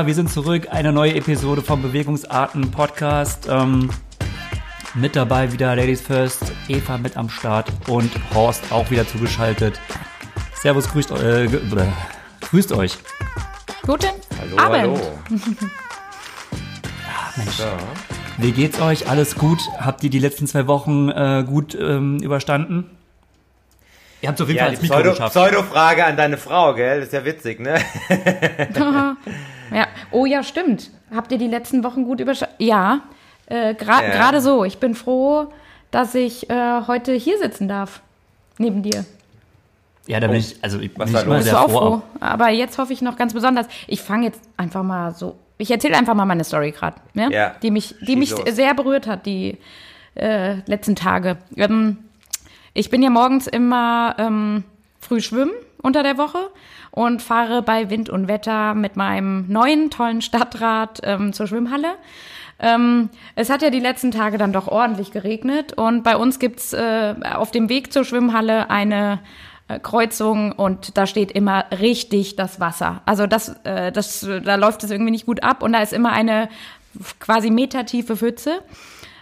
Hörer, wir sind zurück. Eine neue Episode vom Bewegungsarten Podcast. Ähm, mit dabei wieder Ladies First, Eva mit am Start und Horst auch wieder zugeschaltet. Servus, grüßt, äh, grüßt euch. Guten Hallo, Abend. hallo. Ah, Mensch, Ja. wie geht's euch? Alles gut? Habt ihr die letzten zwei Wochen äh, gut ähm, überstanden? Ihr habt auf jeden Ja, Fall ins Mikro Pseudo- geschafft. Pseudo-Frage an deine Frau, gell? Das ist ja witzig, ne? Ja. Oh ja, stimmt. Habt ihr die letzten Wochen gut überstanden? Ja, äh, gra- Ja. gerade so. Ich bin froh, dass ich äh, heute hier sitzen darf. Neben dir. Ja, da bin ich, also ich bin Was war ich? Bist sehr froh. froh? Aber jetzt hoffe ich noch ganz besonders. Ich fange jetzt einfach mal so. Ich erzähle einfach mal meine Story gerade, ne? Ja. die mich, die mich los. sehr berührt hat die äh, letzten Tage. Ähm, ich bin ja morgens immer ähm, früh schwimmen unter der Woche und fahre bei Wind und Wetter mit meinem neuen tollen Stadtrad ähm, zur Schwimmhalle. Ähm, es hat ja die letzten Tage dann doch ordentlich geregnet und bei uns gibt's äh, auf dem Weg zur Schwimmhalle eine äh, Kreuzung und da steht immer richtig das Wasser. Also das, äh, das, da läuft es irgendwie nicht gut ab und da ist immer eine quasi metertiefe Pfütze.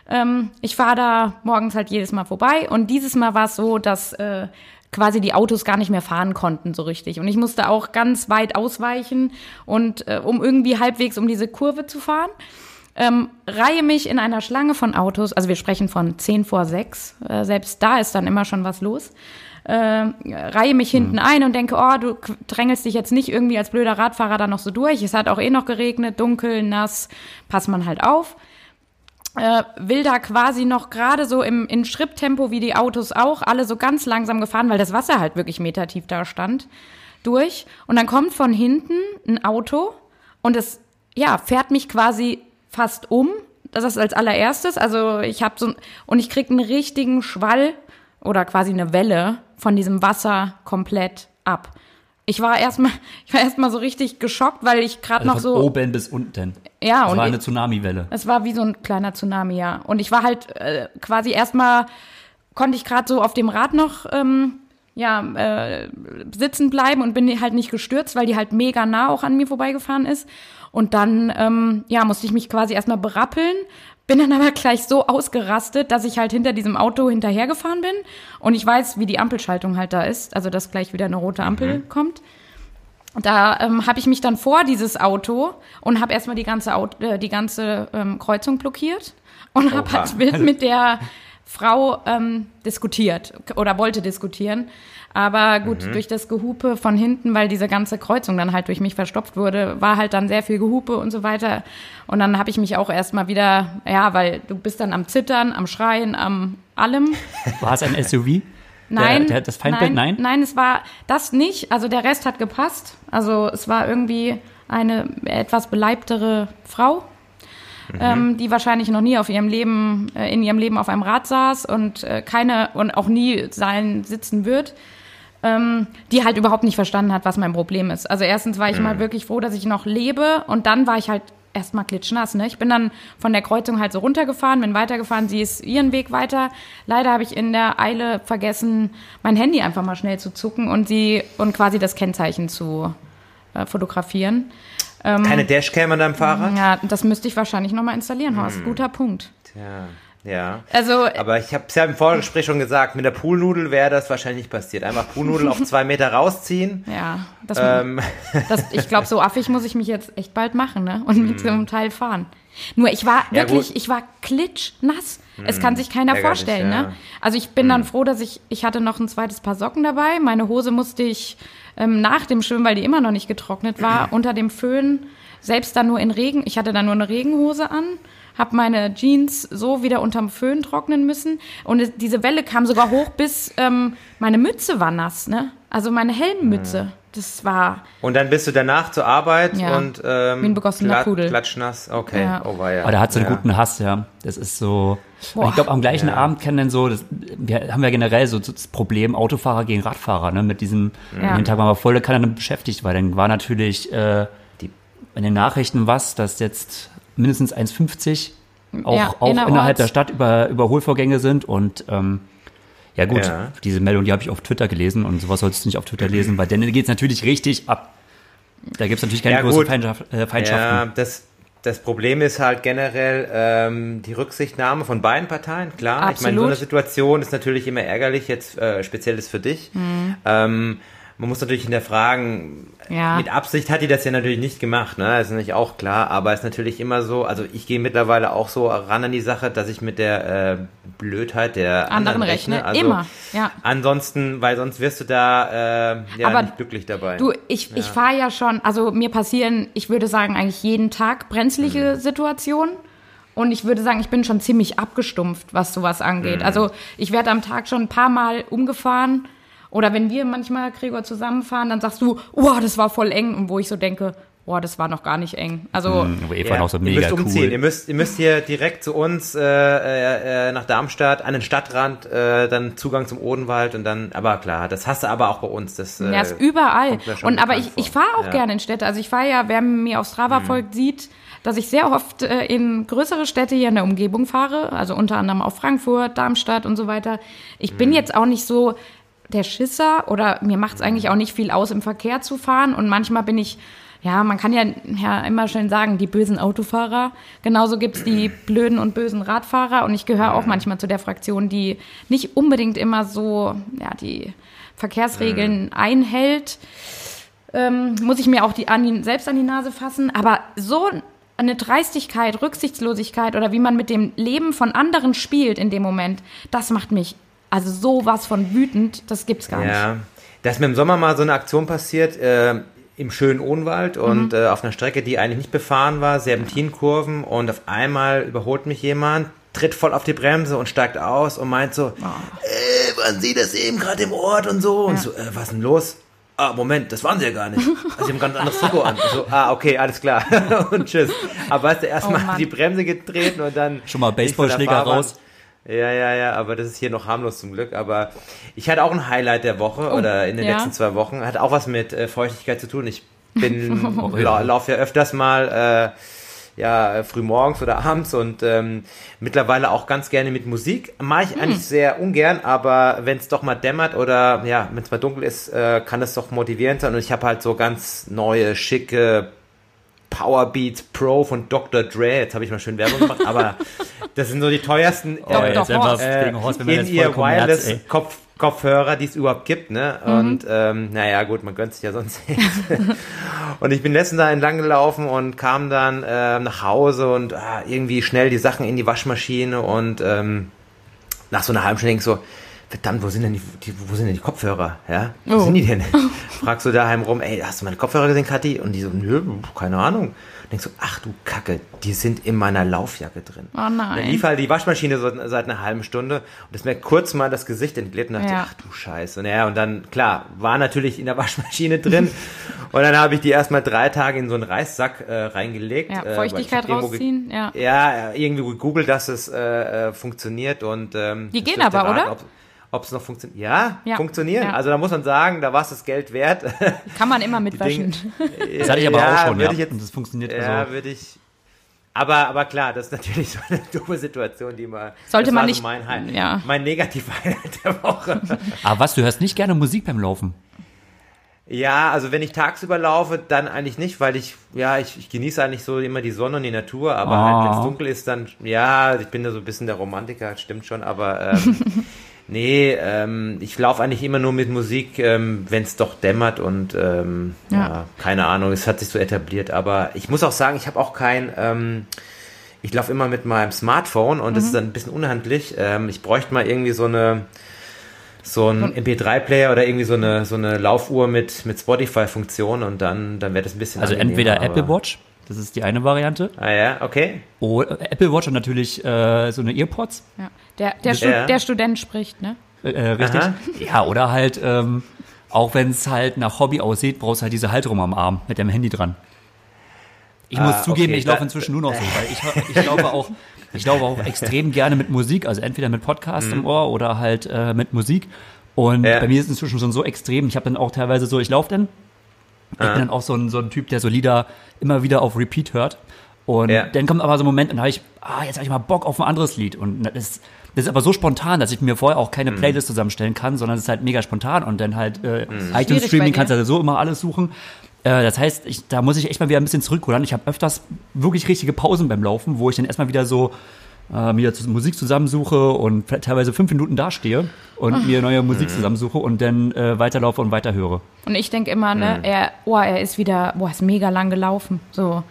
Ähm, ich fahre da morgens halt jedes Mal vorbei und dieses Mal war es so, dass äh, quasi die Autos gar nicht mehr fahren konnten so richtig. Und ich musste auch ganz weit ausweichen und äh, um irgendwie halbwegs um diese Kurve zu fahren. Ähm, reihe mich in einer Schlange von Autos, also wir sprechen von 10 vor 6, äh, selbst da ist dann immer schon was los. Äh, reihe mich hinten ein und denke, oh, du drängelst dich jetzt nicht irgendwie als blöder Radfahrer da noch so durch. Es hat auch eh noch geregnet, dunkel, nass, pass man halt auf äh, will da quasi noch gerade so im in Schritttempo wie die Autos auch, alle so ganz langsam gefahren, weil das Wasser halt wirklich metertief da stand, durch. Und dann kommt von hinten ein Auto und es ja, fährt mich quasi fast um. Das ist als allererstes. Also ich habe so und ich krieg einen richtigen Schwall oder quasi eine Welle von diesem Wasser komplett ab. Ich war erstmal, ich war erstmal so richtig geschockt, weil ich gerade Also noch von so oben bis unten. Ja, das und war ich- eine Tsunamiwelle. es war wie so ein kleiner Tsunami, ja. Und ich war halt äh, quasi erstmal, konnte ich gerade so auf dem Rad noch ähm, ja, äh, sitzen bleiben und bin halt nicht gestürzt, weil die halt mega nah auch an mir vorbeigefahren ist. Und dann, ähm, ja, musste ich mich quasi erstmal berappeln, bin dann aber gleich so ausgerastet, dass ich halt hinter diesem Auto hinterhergefahren bin. Und ich weiß, wie die Ampelschaltung halt da ist, also dass gleich wieder eine rote Ampel kommt. Da ähm, habe ich mich dann vor dieses Auto und habe erstmal die ganze, Auto, äh, die ganze ähm, Kreuzung blockiert und habe halt wild mit der Frau ähm, diskutiert oder wollte diskutieren. Aber gut, durch das Gehupe von hinten, weil diese ganze Kreuzung dann halt durch mich verstopft wurde, war halt dann sehr viel Gehupe und so weiter. Und dann habe ich mich auch erstmal wieder, ja, weil du bist dann am Zittern, am Schreien, am allem. War es ein SUV? Nein, Der, der, das Feindbild, nein? Nein, es war das nicht. Also der Rest hat gepasst. Also es war irgendwie eine etwas beleibtere Frau, ähm, die wahrscheinlich noch nie auf ihrem Leben, äh, in ihrem Leben auf einem Rad saß und äh, keine und auch nie sein sitzen wird. Ähm, die halt überhaupt nicht verstanden hat, was mein Problem ist. Also erstens war ich mal wirklich froh, dass ich noch lebe und dann war ich halt erstmal klitschnass. Ne? Ich bin dann von der Kreuzung halt so runtergefahren, bin weitergefahren, sie ist ihren Weg weiter. Leider habe ich in der Eile vergessen, mein Handy einfach mal schnell zu zucken und sie und quasi das Kennzeichen zu äh, fotografieren. Keine Dashcam an deinem Fahrrad? Ja, das müsste ich wahrscheinlich nochmal installieren, Horst. Guter Punkt. Tja, ja. Also, Aber ich habe es ja im Vorgespräch schon gesagt, mit der Poolnudel wäre das wahrscheinlich nicht passiert. Einfach Poolnudel auf zwei Meter rausziehen. ja, das, Ähm, das, ich glaube, so affig muss ich mich jetzt echt bald machen, ne? Und mit so einem Teil fahren. Nur ich war Ja, wirklich, gut. ich war klitschnass. Es kann sich keiner ärgerlich, vorstellen, ja. ne? Also ich bin dann froh, dass ich, ich hatte noch ein zweites Paar Socken dabei. Meine Hose musste ich ähm, nach dem Schwimmen, weil die immer noch nicht getrocknet war, unter dem Föhn, selbst dann nur in Regen. Ich hatte dann nur eine Regenhose an, habe meine Jeans so wieder unterm Föhn trocknen müssen. Und es, diese Welle kam sogar hoch, bis ähm, meine Mütze war nass, ne? Also meine Helmmütze. Das war, und dann bist du danach zur Arbeit Ja. und ähm, Wie ein begossener glatt- Pudel. klatschnass. Okay, Ja. oh weia. Aber da hat sie einen ja. guten Hass, ja. Das ist so. Boah. ich glaube, am gleichen Ja. Abend kennen dann so, das, wir haben ja generell so das Problem Autofahrer gegen Radfahrer, ne? Mit diesem, Ja. jeden Tag waren wir voll Kanne beschäftigt, weil dann war natürlich äh, die, in den Nachrichten was, dass jetzt mindestens 1,50 auch, Ja, auch innerhalb der Stadt über Überholvorgänge sind und ähm, ja gut, Ja. diese Meldung, die habe ich auf Twitter gelesen und sowas solltest du nicht auf Twitter lesen, weil dann geht es natürlich richtig ab. Da gibt es natürlich keine Ja, großen. Feindschaft, äh, Ja, Feindschaften. das, das Problem ist halt generell ähm, die Rücksichtnahme von beiden Parteien, klar. Ich meine, so Absolut. eine Situation ist natürlich immer ärgerlich, jetzt äh, speziell ist für dich. Mhm. Ähm, man muss natürlich hinterfragen, Ja. mit Absicht hat die das ja natürlich nicht gemacht, ne? Das ist natürlich auch klar, aber es ist natürlich immer so, also ich gehe mittlerweile auch so ran an die Sache, dass ich mit der äh, Blödheit der Anderen anderen, rechne. Also Immer, ja. Ansonsten, weil sonst wirst du da äh, ja, Aber nicht glücklich dabei. Du, ich, ich fahre ja schon, also mir passieren, ich würde sagen, eigentlich jeden Tag brenzlige Mhm. Situationen. Und ich würde sagen, ich bin schon ziemlich abgestumpft, was sowas Mhm. angeht. Also ich werde am Tag schon ein paar Mal umgefahren. Oder wenn wir manchmal, Gregor, zusammenfahren, dann sagst du, oh, das war voll eng. Und wo ich so denke, oh, das war noch gar nicht eng. Also, Wo Eva noch so ihr mega müsst umziehen. cool. Ihr müsst, ihr müsst hier direkt zu uns äh, äh, äh, nach Darmstadt an den Stadtrand, äh, dann Zugang zum Odenwald und dann, aber klar, das hast du aber auch bei uns. Das, äh, Ja, ist überall. mir schon Und aber ich, ich fahre auch Ja. Mhm. gerne in Städte. Also ich fahre ja, wer mir auf Strava folgt, sieht, dass ich sehr oft äh, in größere Städte hier in der Umgebung fahre. Also unter anderem auch Frankfurt, Darmstadt und so weiter. Ich Mhm. bin jetzt auch nicht so der Schisser oder mir macht es eigentlich auch nicht viel aus, im Verkehr zu fahren. Und manchmal bin ich, ja, man kann ja, ja immer schön sagen, die bösen Autofahrer. Genauso gibt's die blöden und bösen Radfahrer. Und ich gehöre auch manchmal zu der Fraktion, die nicht unbedingt immer so, ja, die Verkehrsregeln einhält ähm, muss ich mir auch die, an die, selbst an die Nase fassen. Aber so eine Dreistigkeit, Rücksichtslosigkeit oder wie man mit dem Leben von anderen spielt in dem Moment, das macht mich also sowas von wütend, das gibt's gar nicht. Ja, da ist mir im Sommer mal so eine Aktion passiert, äh, im schönen Odenwald Mhm. und äh, auf einer Strecke, die eigentlich nicht befahren war, Serpentinkurven und auf einmal überholt mich jemand, tritt voll auf die Bremse und steigt aus und meint so, äh, waren Sie das eben gerade im Ort und so? Und Ja. so, äh, was ist denn los? Ah, Moment, das waren sie ja gar nicht. Also, sie haben ganz anderes Trikot an. So, ah, okay, alles klar. und tschüss. Aber weißt du, erstmal Oh Mann. die Bremse getreten und dann. Schon mal nicht Baseballschläger raus. Ja, ja, ja, aber das ist hier noch harmlos zum Glück. Aber ich hatte auch ein Highlight der Woche oder in den ja. letzten zwei Wochen. Hat auch was mit äh, Feuchtigkeit zu tun. Ich bin, Oh, ja. la laufe ja öfters mal äh, ja, früh morgens oder abends und ähm, mittlerweile auch ganz gerne mit Musik. Mache ich eigentlich sehr ungern, aber wenn es doch mal dämmert oder ja, wenn es mal dunkel ist, äh, kann es doch motivierend sein. Und ich habe halt so ganz neue, schicke Powerbeats Pro von Dr. Dre. Jetzt habe ich mal schön Werbung gemacht, aber das sind so die teuersten Oh, jetzt einfach Horst. gegen Horst, in ihr Herz, Wireless ey. Kopf, Kopfhörer, die es überhaupt gibt, ne? Mhm. Und ähm, naja, gut, man gönnt sich ja sonst nicht. und ich bin letztens da entlang gelaufen und kam dann ähm, nach Hause und ah, irgendwie schnell die Sachen in die Waschmaschine und ähm, nach so einer halben Stunde denk ich so, verdammt, wo sind denn die, wo sind denn die Kopfhörer? Ja? Wo Oh. sind die denn? Fragst du daheim rum, ey, hast du meine Kopfhörer gesehen, Kathi? Und die so, nö, keine Ahnung. Denkst du, ach du Kacke, die sind in meiner Laufjacke drin. Oh nein. Dann lief halt die Waschmaschine so, seit einer halben Stunde und ist mir kurz mal das Gesicht entglitt und dachte, Ja. ach du Scheiße. Naja, und dann, klar, war natürlich in der Waschmaschine drin und dann habe ich die erstmal drei Tage in so einen Reissack äh, reingelegt. Ja, äh, Feuchtigkeit ge- rausziehen, ja. Ja, irgendwie gegoogelt, dass es äh, äh, funktioniert und ähm, Die das gehen aber, oder? Ob, ob es noch funktioniert. Ja, Ja, funktionieren. ja. Also da muss man sagen, da war es das Geld wert. Kann man immer mitwaschen. Das hatte ich aber auch schon, würde ja. Ich jetzt, Und das funktioniert ja, also. würde ich. Aber, aber klar, das ist natürlich so eine dumme Situation, die man. Sollte das man war nicht- So mein, Hi- ja. mein Negativ-Highlight der Woche. Aber was, du hörst nicht gerne Musik beim Laufen? ja, also wenn ich tagsüber laufe, dann eigentlich nicht, weil ich, ja, ich, ich genieße eigentlich so immer die Sonne und die Natur, aber Ah. halt, wenn es dunkel ist, dann, ja, ich bin da so ein bisschen der Romantiker, stimmt schon, aber ähm, nee, ähm, ich laufe eigentlich immer nur mit Musik, ähm, wenn es doch dämmert und ähm, ja. Ja. keine Ahnung, es hat sich so etabliert, aber ich muss auch sagen, ich habe auch kein, ähm, ich laufe immer mit meinem Smartphone und das ist dann ein bisschen unhandlich. Ähm, ich bräuchte mal irgendwie so eine so ein MP3-Player oder irgendwie so eine so eine Laufuhr mit mit Spotify-Funktion und dann dann wäre das ein bisschen Also entweder Apple Watch, das ist die eine Variante, Ah ja, okay. oder Apple Watch und natürlich äh, so eine Earpods, Ja. Der, der, Stu Ja. der Student spricht, ne? äh, äh, richtig. Aha. Ja, oder halt, ähm, auch wenn es halt nach Hobby aussieht, brauchst du halt diese Halterung am Arm mit dem Handy dran. Ich muss Ah, zugeben, okay, ich laufe inzwischen nur noch so, weil ich, ich laufe auch, ich laufe auch extrem gerne mit Musik, also entweder mit Podcast im Ohr oder halt äh, mit Musik. Und Mhm. Ja. bei mir ist es inzwischen schon so extrem. Ich habe dann auch teilweise so, ich laufe dann, ich bin dann auch so ein, so ein Typ, der so Lieder immer wieder auf Repeat hört. Und Ja. dann kommt aber so ein Moment und da habe ich, ah, jetzt habe ich mal Bock auf ein anderes Lied. Und das, das ist aber so spontan, dass ich mir vorher auch Mhm. keine Playlist zusammenstellen kann, sondern es ist halt mega spontan. Und dann halt äh, Mhm. iTunes Schwierig Streaming bei kannst du so immer alles suchen. Äh, das heißt, ich, da muss ich echt mal wieder ein bisschen zurückrudern. Ich habe öfters wirklich richtige Pausen beim Laufen, wo ich dann erstmal wieder so äh, mir Musik zusammensuche und teilweise fünf Minuten dastehe und mir neue Musik zusammensuche und dann äh, weiterlaufe und weiterhöre. Und ich denke immer, ne, er, oh, er ist wieder, boah, ist mega lang gelaufen. So,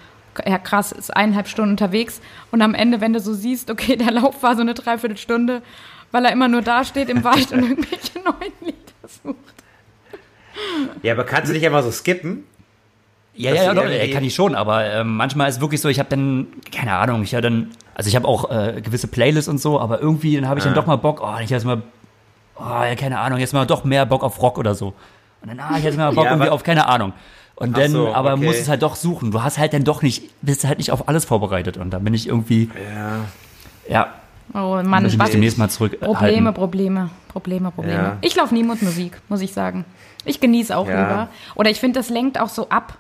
ja krass, ist eineinhalb Stunden unterwegs. Und am Ende, wenn du so siehst, okay, der Lauf war so eine Dreiviertelstunde, weil er immer nur da steht im Wald und irgendwelche neuen Lieder sucht. Ja, aber kannst du nicht einfach so skippen? Ja, ja, ja, doch, äh, kann ich schon, aber ähm, manchmal ist es wirklich so, ich habe dann, keine Ahnung, ich habe dann, also ich habe auch äh, gewisse Playlists und so, aber irgendwie dann habe ich dann doch mal Bock, oh, ich jetzt mal, oh, ja, keine Ahnung, jetzt mal doch mehr Bock auf Rock oder so. Und dann, ah, ich jetzt mal Bock Ja, irgendwie auf, keine Ahnung. Und dann, so, aber okay. musst es halt doch suchen. Du hast halt dann doch nicht, bist halt nicht auf alles vorbereitet. Und da bin ich irgendwie, Ja. ja, Oh Mann, ich was? demnächst mal zurück. Probleme, Probleme, Probleme, Probleme. Ja. Ich laufe nie mit Musik, muss ich sagen. Ich genieße auch Ja. lieber. Oder ich finde, das lenkt auch so ab.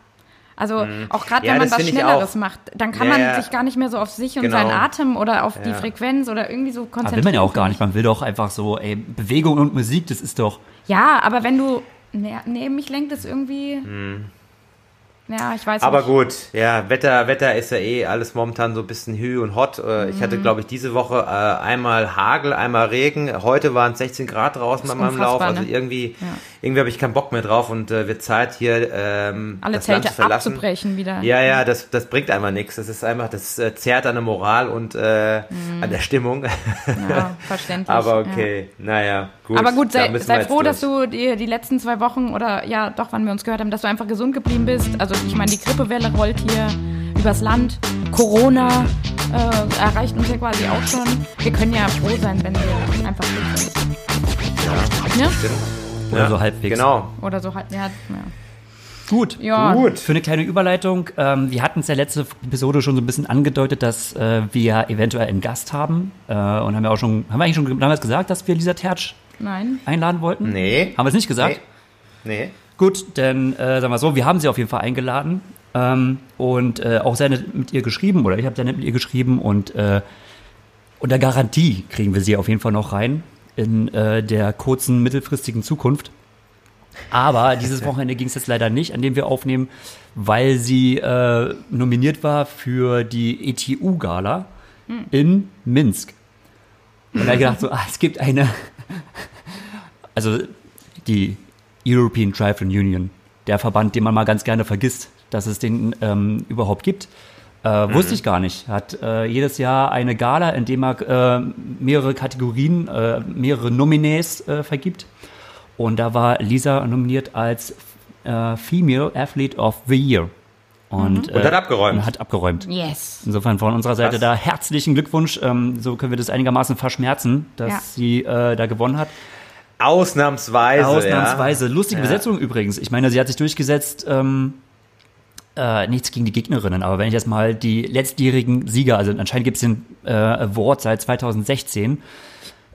Also auch gerade Ja, wenn man das was Schnelleres macht, dann kann Ja, man ja. sich gar nicht mehr so auf sich und Genau. seinen Atem oder auf die. Frequenz oder irgendwie so Aber konzentrieren. will man ja auch gar nicht. Man will doch einfach so, ey, Bewegung und Musik, das ist doch. Ja, aber wenn du. Nee, nee mich lenkt es irgendwie. Ja, ich weiß. Aber nicht. gut, ja, Wetter, Wetter ist ja eh alles momentan so ein bisschen hü und hot. Äh, Ich Mhm. hatte, glaube ich, diese Woche äh, einmal Hagel, einmal Regen. Heute waren es 16 Grad draußen bei meinem Lauf. Also ne? irgendwie, Ja. Irgendwie habe ich keinen Bock mehr drauf und äh, wird Zeit hier ähm, Alle das Land Zelte zu verlassen. abzubrechen wieder. Ja, ja, das, das bringt einfach nichts. Das ist einfach, das äh, zerrt an der Moral und äh, an der Stimmung. Ja, verständlich. Aber ja. okay, naja, gut. Aber gut, sei, sei froh, dass durch. du die, die letzten zwei Wochen oder ja, doch, wann wir uns gehört haben, dass du einfach gesund geblieben bist. Also ich meine, die Grippewelle rollt hier übers Land. Corona äh, erreicht uns ja quasi auch schon. Wir können ja froh sein, wenn wir einfach fit sind. Ja. Oder so halbwegs. Genau. Oder so halt, ja. ja. Gut. Ja. Gut. Für eine kleine Überleitung, ähm, wir hatten es ja letzte Episode schon so ein bisschen angedeutet, dass äh, wir eventuell einen Gast haben. Äh, und haben wir auch schon, haben wir eigentlich schon damals gesagt, dass wir Lisa Tertsch Nein. einladen wollten? Nee. Haben wir es nicht gesagt? Nee. Gut, dann äh, sagen wir so, wir haben sie auf jeden Fall eingeladen ähm, und äh, auch sehr nett mit ihr geschrieben oder ich habe sehr nett mit ihr geschrieben und äh, unter Garantie kriegen wir sie auf jeden Fall noch rein in äh, der kurzen, mittelfristigen Zukunft. Aber dieses Wochenende ging es jetzt leider nicht, an dem wir aufnehmen, weil sie äh, nominiert war für die ETU-Gala in Minsk. Und da hab ich gedacht, so, ah, es gibt eine, also die European Triathlon Union, der Verband, den man mal ganz gerne vergisst, dass es den ähm, überhaupt gibt. Äh, Wusste ich gar nicht. Hat äh, jedes Jahr eine Gala, in dem er äh, mehrere Kategorien, äh, mehrere Nominees äh, vergibt. Und da war Lisa nominiert als äh, Female Athlete of the Year. Und, Und hat abgeräumt. Und hat abgeräumt. Yes. Insofern von unserer Seite Krass. da herzlichen Glückwunsch. Ähm, so können wir das einigermaßen verschmerzen, dass Ja. sie äh, da gewonnen hat. Ausnahmsweise. Ausnahmsweise. Lustige Ja. Besetzung übrigens. Ich meine, sie hat sich durchgesetzt. Ähm, äh, nichts gegen die Gegnerinnen, aber wenn ich jetzt mal die letztjährigen Sieger, also anscheinend gibt es den äh, Award seit 2016.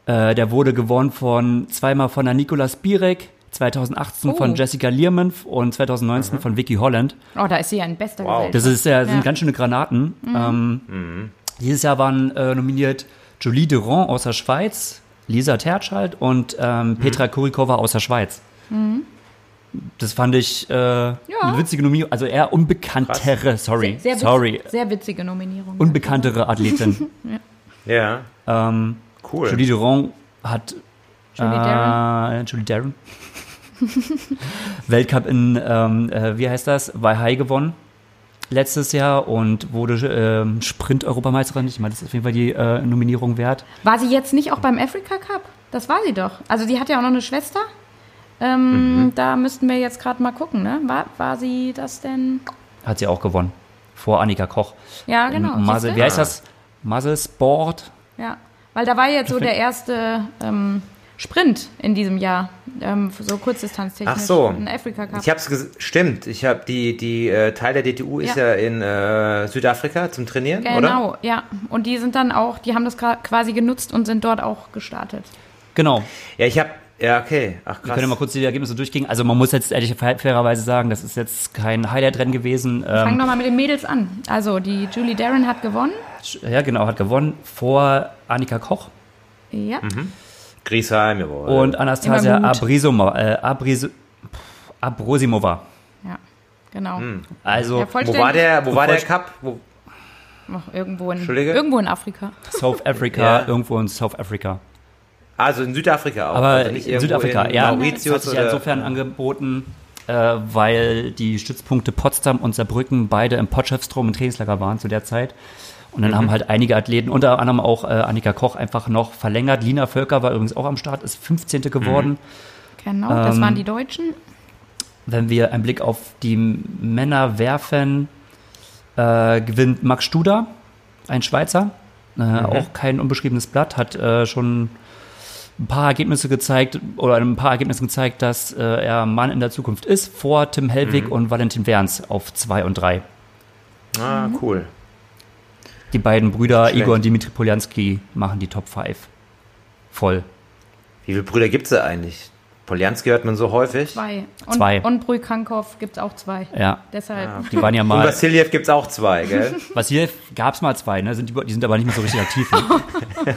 Äh, der wurde gewonnen von zweimal von der Nikola Spirek, 2018 Oh. von Jessica Learmonth und 2019 von Vicky Holland. Oh, da ist sie ja in bester Wow. Gesellschaft. Das ist ja, sind Ja. ganz schöne Granaten. Ähm, Dieses Jahr waren äh, nominiert Julie Durand aus der Schweiz, Lisa Tertsch halt und ähm, Petra Kurikova aus der Schweiz. Das fand ich äh, eine witzige Nominierung, also eher unbekanntere, sorry, Sehr, witz- sorry, sehr witzige Nominierung. unbekanntere Athletin. Ja, ähm, cool. Julie Durand hat Julie Darren. äh, Julie Darren. Weltcup in, ähm, äh, wie heißt das, Weihai gewonnen letztes Jahr und wurde ähm, Sprint-Europameisterin. Ich meine, das ist auf jeden Fall die äh, Nominierung wert. War sie jetzt nicht auch beim Africa Cup? Das war sie doch. Also die hat ja auch noch eine Schwester. Ähm, Mhm. Da müssten wir jetzt gerade mal gucken, ne? War, war sie das denn? Hat sie auch gewonnen. Vor Annika Koch. Ja, genau. Muscle, siehste? wie heißt das? Muscle Sport. Ja, weil da war jetzt so der erste ähm, Sprint in diesem Jahr, ähm, so kurzdistanztechnisch. Ach so. Ein Africa Cup. Ich hab's ges stimmt. Ich habe die die äh, Teil der DTU ist Ja. ja, in äh, Südafrika zum Trainieren, oder? Genau, ja. Und die sind dann auch, die haben das quasi genutzt und sind dort auch gestartet. Genau. Ja, ich habe Ja, okay. Ach Wir krass. können mal kurz die Ergebnisse durchgehen. Also man muss jetzt ehrlich fairerweise sagen, das ist jetzt kein Highlight-Rennen gewesen. Fangen Ähm, wir mal mit den Mädels an. Also die Julie Darren hat gewonnen. ja, genau, hat gewonnen vor Annika Koch Ja. Griesheim, jawohl. und Anastasia. Abrisoma, äh, Abris Abrosimova. Ja, genau. Also Ja, voll- wo war der, wo war der Cup? Wo, Ach, irgendwo, in, irgendwo in Afrika. South Africa, Ja. irgendwo in South Africa. Also in Südafrika auch. Aber also in Südafrika, in ja, das hat Mauritius sich oder, insofern angeboten, äh, weil die Stützpunkte Potsdam und Saarbrücken beide im Potchefstroom im Trainingslager waren zu der Zeit. Und Mhm. dann haben halt einige Athleten, unter anderem auch äh, Annika Koch, einfach noch verlängert. Lina Völker war übrigens auch am Start, ist 15. geworden. Genau, das Ähm, waren die Deutschen. Wenn wir einen Blick auf die Männer werfen, äh, gewinnt Max Studer, ein Schweizer. Äh, Auch kein unbeschriebenes Blatt, hat äh, schon ein paar Ergebnisse gezeigt oder ein paar Ergebnisse gezeigt, dass äh, er Mann in der Zukunft ist, vor Tim Hellwig und Valentin Werns auf 2 und 3. Ah, cool. Die beiden Brüder Schlecht. Igor und Dimitri Poljanski machen die Top 5. Voll. Wie viele Brüder gibt es da eigentlich? Poljanski hört man so häufig. Zwei. Und, Zwei. Und Brükankov gibt es auch zwei. Ja, Deshalb. die waren ja Und mal. Vassiljev gibt es auch zwei, gell? Hier gab es mal zwei, ne? Sind die, die sind aber nicht mehr so richtig aktiv. Ne?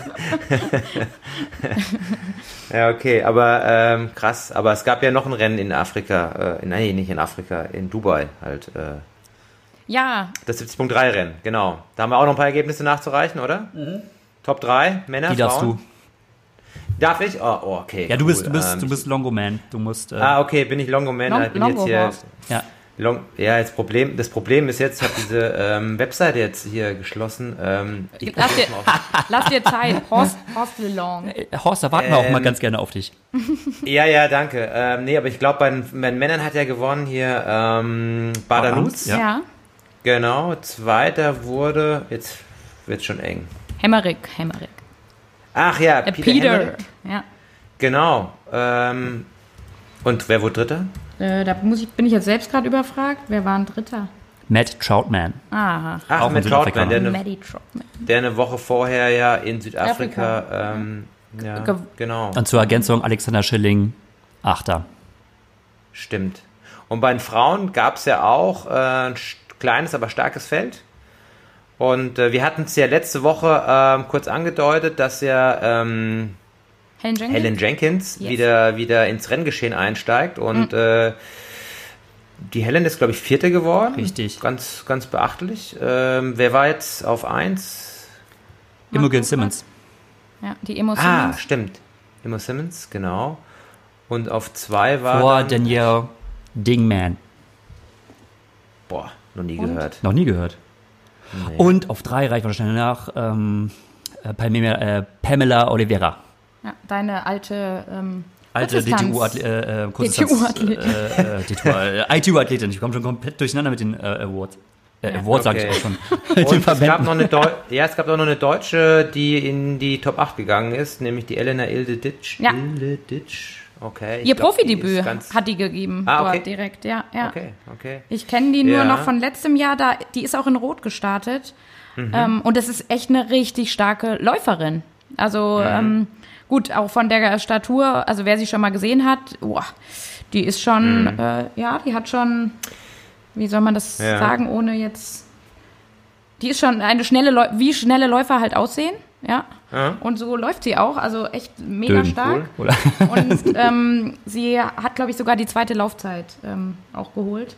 ja, okay, aber ähm, krass. Aber es gab ja noch ein Rennen in Afrika. Äh, nein, nicht in Afrika, in Dubai halt. Äh, Ja, das 70.3 Rennen, genau. Da haben wir auch noch ein paar Ergebnisse nachzureichen, oder? Top 3, Männer, Die darfst Frauen. du. Darf ich? Oh, oh, okay. Ja, du bist, cool. du bist, Ähm, du bist Longo-Man. Du musst. Äh, Ah, okay, bin ich Longo Man. Long- ich bin jetzt hier. Ja. Long, ja, jetzt Problem, das Problem ist jetzt, ich habe diese ähm, Webseite jetzt hier geschlossen. Ähm, ich lass dir, lass dir Zeit. Horst, Horst Lelong. Äh, Horst, da warten wir auch mal Ähm, ganz gerne auf dich. Ja, ja, danke. Ähm, nee, aber ich glaube, bei, den- bei den Männern hat ja gewonnen hier ähm, Badanuz. Ja. Ja. Genau. Zweiter wurde, jetzt wird schon eng. Hemmerich, Hemmerich. Ach ja, Äh, Peter. Peter. Ja. Genau. Ähm, und wer wurde Dritter? Äh, da muss ich, bin ich jetzt selbst gerade überfragt. Wer war ein Dritter? Matt Troutman. Aha. Ach, Auch Südafrikaner. Troutman, der eine, Maddie Troutman. der eine Woche vorher ja in Südafrika, Afrika. ähm, ja, Ge- genau, Und zur Ergänzung Alexander Schilling, Achter. stimmt. Und bei den Frauen gab es ja auch äh, ein kleines, aber starkes Feld. Und äh, wir hatten es ja letzte Woche ähm, kurz angedeutet, dass ja ähm, Helen Jenkins? Helen Jenkins Yes. wieder, wieder ins Renngeschehen einsteigt und äh, die Helen ist, glaube ich, Vierte geworden. Richtig. Ganz, ganz beachtlich. Ähm, wer war jetzt auf eins? Imogen Simmons. Ja, die Emo Ah, Simmons. stimmt. Emma Simmons, genau. Und auf zwei war Vor dann, Danielle Dingman. boah, noch nie Und? gehört. Noch nie gehört. Und auf drei reicht wahrscheinlich nach ähm, äh, Pamela, äh, Pamela Oliveira. Ja, deine alte ähm, Alte. DTU-Athletin. Äh, äh, ITU-Athletin. Ich komme schon komplett durcheinander mit den äh, Awards. Äh, Awards sage ich Okay. auch schon. Mit den Und es gab, Verbänden. noch eine Deu ja, es gab auch noch eine Deutsche, die in die Top 8 gegangen ist, nämlich die Elena Ildeditsch. Ja. Ildeditsch. Okay. Ihr glaub, Profidebüt hat die gegeben. Ah, okay. Dort direkt, ja. ja. Okay, okay. Ich kenne die nur Ja. noch von letztem Jahr, da, die ist auch in Rot gestartet. Ähm, und das ist echt eine richtig starke Läuferin. Also ähm, gut, auch von der Statur, also wer sie schon mal gesehen hat, boah, die ist schon, äh, ja, die hat schon, wie soll man das Ja. sagen, ohne jetzt, die ist schon eine schnelle, Läu wie schnelle Läufer halt aussehen, ja. Ja. Und so läuft sie auch, also echt mega Dünn, stark. cool. Und ähm, sie hat, glaube ich, sogar die zweite Laufzeit ähm, auch geholt.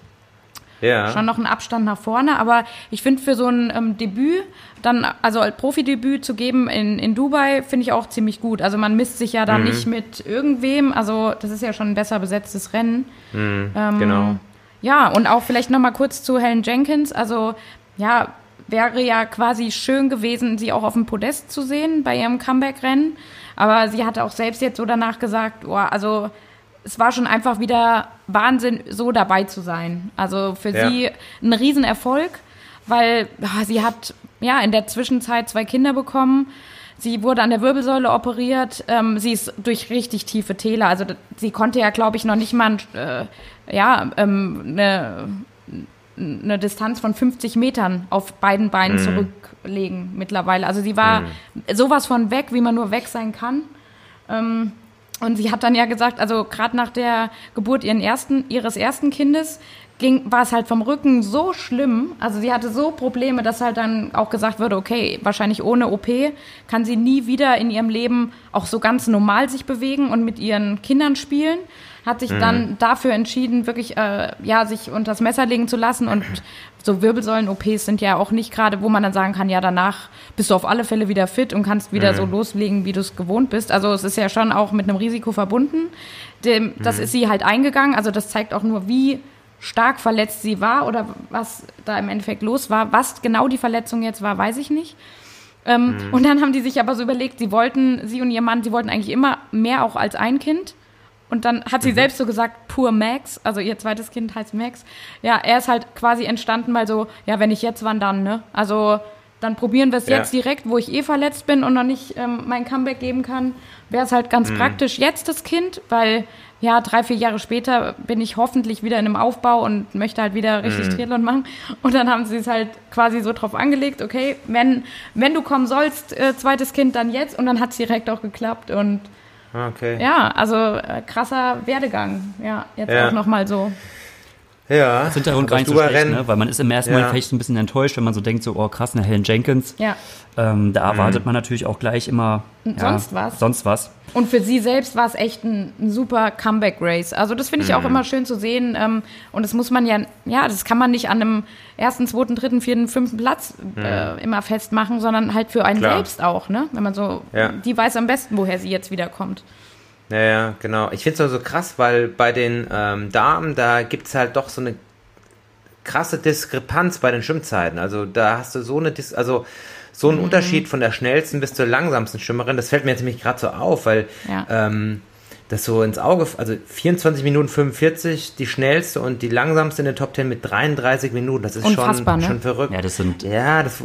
Ja. Schon noch einen Abstand nach vorne, aber ich finde für so ein ähm, Debüt, dann, also als Profidebüt zu geben in, in Dubai, finde ich auch ziemlich gut. Also man misst sich ja da nicht mit irgendwem, also das ist ja schon ein besser besetztes Rennen. Ähm, genau. Ja, und auch vielleicht nochmal kurz zu Helen Jenkins. Also, ja, wäre ja quasi schön gewesen, sie auch auf dem Podest zu sehen bei ihrem Comeback-Rennen. Aber sie hatte auch selbst jetzt so danach gesagt, oh, also es war schon einfach wieder Wahnsinn, so dabei zu sein. Also für Ja. sie ein Riesenerfolg, weil ah, sie hat ja in der Zwischenzeit zwei Kinder bekommen. Sie wurde an der Wirbelsäule operiert. Ähm, sie ist durch richtig tiefe Täler. Also sie konnte ja, glaube ich, noch nicht mal äh, ja, ähm, eine, eine Distanz von 50 Metern auf beiden Beinen zurücklegen mittlerweile. Also sie war sowas von weg, wie man nur weg sein kann. Ähm, und sie hat dann ja gesagt, also gerade nach der Geburt ihren ersten, ihres ersten Kindes ging, war es halt vom Rücken so schlimm. Also sie hatte so Probleme, dass halt dann auch gesagt wurde, okay, wahrscheinlich ohne OP kann sie nie wieder in ihrem Leben auch so ganz normal sich bewegen und mit ihren Kindern spielen. Hat sich mhm. dann dafür entschieden, wirklich äh, ja sich unter das Messer legen zu lassen und so Wirbelsäulen-OPs sind ja auch nicht gerade, wo man dann sagen kann, ja, danach bist du auf alle Fälle wieder fit und kannst wieder mhm. so loslegen, wie du es gewohnt bist. Also es ist ja schon auch mit einem Risiko verbunden. Dem, das mhm. ist sie halt eingegangen. Also das zeigt auch nur, wie stark verletzt sie war oder was da im Endeffekt los war. Was genau die Verletzung jetzt war, weiß ich nicht. Ähm, mhm. Und dann haben die sich aber so überlegt, sie wollten, sie und ihr Mann, sie wollten eigentlich immer mehr auch als ein Kind. Und dann hat sie mhm. selbst so gesagt, pur Max, also ihr zweites Kind heißt Max. Ja, er ist halt quasi entstanden, weil so, ja, wenn ich jetzt, wann dann, ne? Also dann probieren wir es ja. jetzt direkt, wo ich eh verletzt bin und noch nicht ähm, mein Comeback geben kann. Wäre es halt ganz mhm. praktisch jetzt das Kind, weil ja, drei, vier Jahre später bin ich hoffentlich wieder in einem Aufbau und möchte halt wieder richtig mhm. Triathlon machen. Und dann haben sie es halt quasi so drauf angelegt, okay, wenn, wenn du kommen sollst, äh, zweites Kind, dann jetzt. Und dann hat es direkt auch geklappt und Okay. Ja, also äh, krasser Werdegang. Ja, jetzt ja. auch nochmal so. Ja. Das Hintergrund gar nicht so schlecht, ne? weil man ist im ersten ja. Moment vielleicht so ein bisschen enttäuscht, wenn man so denkt, so, oh krass, eine Helen Jenkins. Ja. Ähm, da erwartet mhm. man natürlich auch gleich immer ja, sonst was. Sonst was. Und für sie selbst war es echt ein, ein super Comeback-Race. Also das finde ich mhm. auch immer schön zu sehen. Ähm, und das muss man ja, ja, das kann man nicht an einem ersten, zweiten, dritten, vierten, fünften Platz mhm. äh, immer festmachen, sondern halt für einen Klar. selbst auch, ne? Wenn man so, ja. die weiß am besten, woher sie jetzt wiederkommt. Ja, ja, genau. Ich finde es so krass, weil bei den ähm, Damen, da gibt es halt doch so eine krasse Diskrepanz bei den Schwimmzeiten. Also da hast du so eine, Dis also so einen mhm. Unterschied von der schnellsten bis zur langsamsten Schwimmerin. Das fällt mir jetzt nämlich gerade so auf, weil ja. ähm, das so ins Auge, also 24 Minuten 45 die schnellste und die langsamste in der Top 10 mit 33 Minuten. Das ist schon, ne? schon verrückt. Ja, das sind. Ja, das,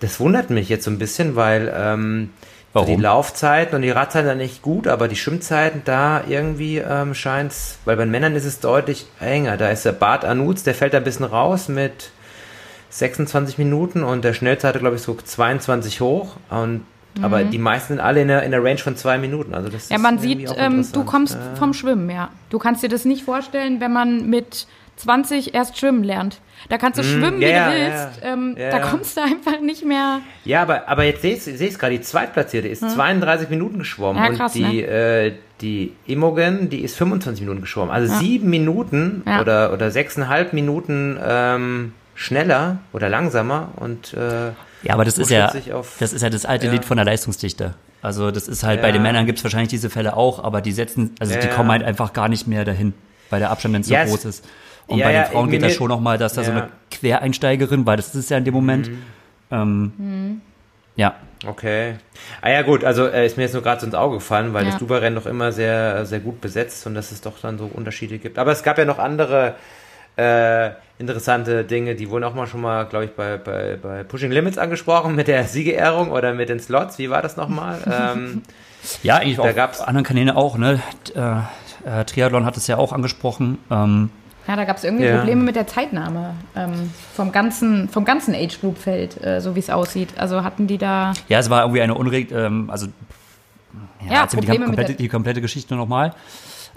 das wundert mich jetzt so ein bisschen, weil ähm, Warum? Die Laufzeiten und die Radzeiten sind nicht gut, aber die Schwimmzeiten da irgendwie ähm, scheint es, weil bei den Männern ist es deutlich enger. Da ist der Bart Anuz, der fällt da ein bisschen raus mit 26 Minuten und der Schnellzeit glaube ich so 22 hoch und mhm. aber die meisten sind alle in der, in der Range von zwei Minuten. Also das ja, man sieht, ähm, du kommst äh, vom Schwimmen, ja. Du kannst dir das nicht vorstellen, wenn man mit 20 erst schwimmen lernt. Da kannst du mm, schwimmen, yeah, wie du willst. Yeah, ähm, yeah. Da kommst du einfach nicht mehr. Ja, aber, aber jetzt sehe ich es gerade, die Zweitplatzierte ist hm. 32 Minuten geschwommen. Ja, krass, und die, ne? äh, die Imogen, die ist 25 Minuten geschwommen. Also ja. sieben Minuten ja. oder, oder sechseinhalb Minuten ähm, schneller oder langsamer und äh, ja, aber das ist ja das ist ja das alte Lied von der Leistungsdichte. Also das ist halt bei den Männern gibt es wahrscheinlich diese Fälle auch, aber die setzen, also die kommen halt einfach gar nicht mehr dahin, weil der Abstand dann so groß ist. Und ja, bei den Frauen geht das schon nochmal, dass da so eine Quereinsteigerin, weil das ist es ja in dem Moment. Mhm. Ähm, mhm. Ja. Okay. Ah ja gut, also äh, ist mir jetzt nur gerade so ins Auge gefallen, weil ja. das Dubai-Rennen doch immer sehr, sehr gut besetzt und dass es doch dann so Unterschiede gibt. Aber es gab ja noch andere äh, interessante Dinge, die wurden auch mal schon mal, glaube ich, bei, bei, bei Pushing Limits angesprochen mit der Siegerehrung oder mit den Slots. Wie war das nochmal? ähm, ja, eigentlich da auf anderen Kanälen auch. Ne? Äh, äh, Triathlon hat es ja auch angesprochen. Ähm, ja, da gab es irgendwie ja. Probleme mit der Zeitnahme ähm, vom ganzen, vom ganzen Age Group Feld, äh, so wie es aussieht. Also hatten die da. Ja, es war irgendwie eine unreg, ähm, also ja, ja die, komplette, die komplette Geschichte nochmal.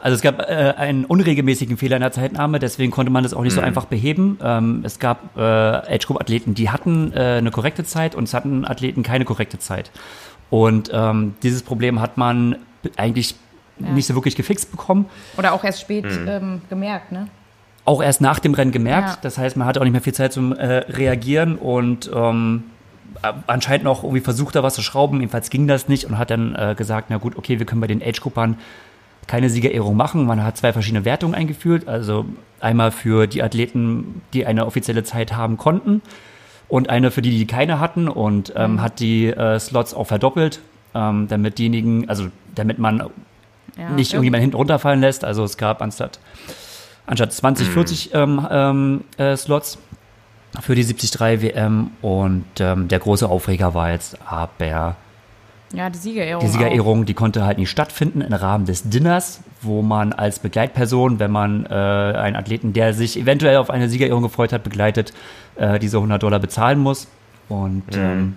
Also es gab äh, einen unregelmäßigen Fehler in der Zeitnahme, deswegen konnte man das auch nicht mhm. so einfach beheben. Ähm, es gab äh, Age Group Athleten, die hatten äh, eine korrekte Zeit und es hatten Athleten keine korrekte Zeit. Und ähm, dieses Problem hat man eigentlich ja. nicht so wirklich gefixt bekommen. Oder auch erst spät mhm. ähm, gemerkt, ne? Auch erst nach dem Rennen gemerkt. Ja. Das heißt, man hatte auch nicht mehr viel Zeit zum äh, Reagieren und ähm, anscheinend noch irgendwie versucht, da was zu schrauben. Jedenfalls ging das nicht und hat dann äh, gesagt, na gut, okay, wir können bei den Age-Gruppern keine Siegerehrung machen. Man hat zwei verschiedene Wertungen eingeführt. Also einmal für die Athleten, die eine offizielle Zeit haben konnten und eine für die, die keine hatten und ähm, mhm. hat die äh, Slots auch verdoppelt, ähm, damit diejenigen, also damit man ja, nicht irgendjemand hinten runterfallen lässt. Also es gab anstatt anstatt 20, 40 mhm. ähm, ähm, äh, Slots für die 73 WM. Und ähm, der große Aufreger war jetzt aber ja, die Siegerehrung. Die Siegerehrung, die konnte halt nicht stattfinden im Rahmen des Dinners, wo man als Begleitperson, wenn man äh, einen Athleten, der sich eventuell auf eine Siegerehrung gefreut hat, begleitet, äh, diese 100 Dollar bezahlen muss. Und mhm. ähm,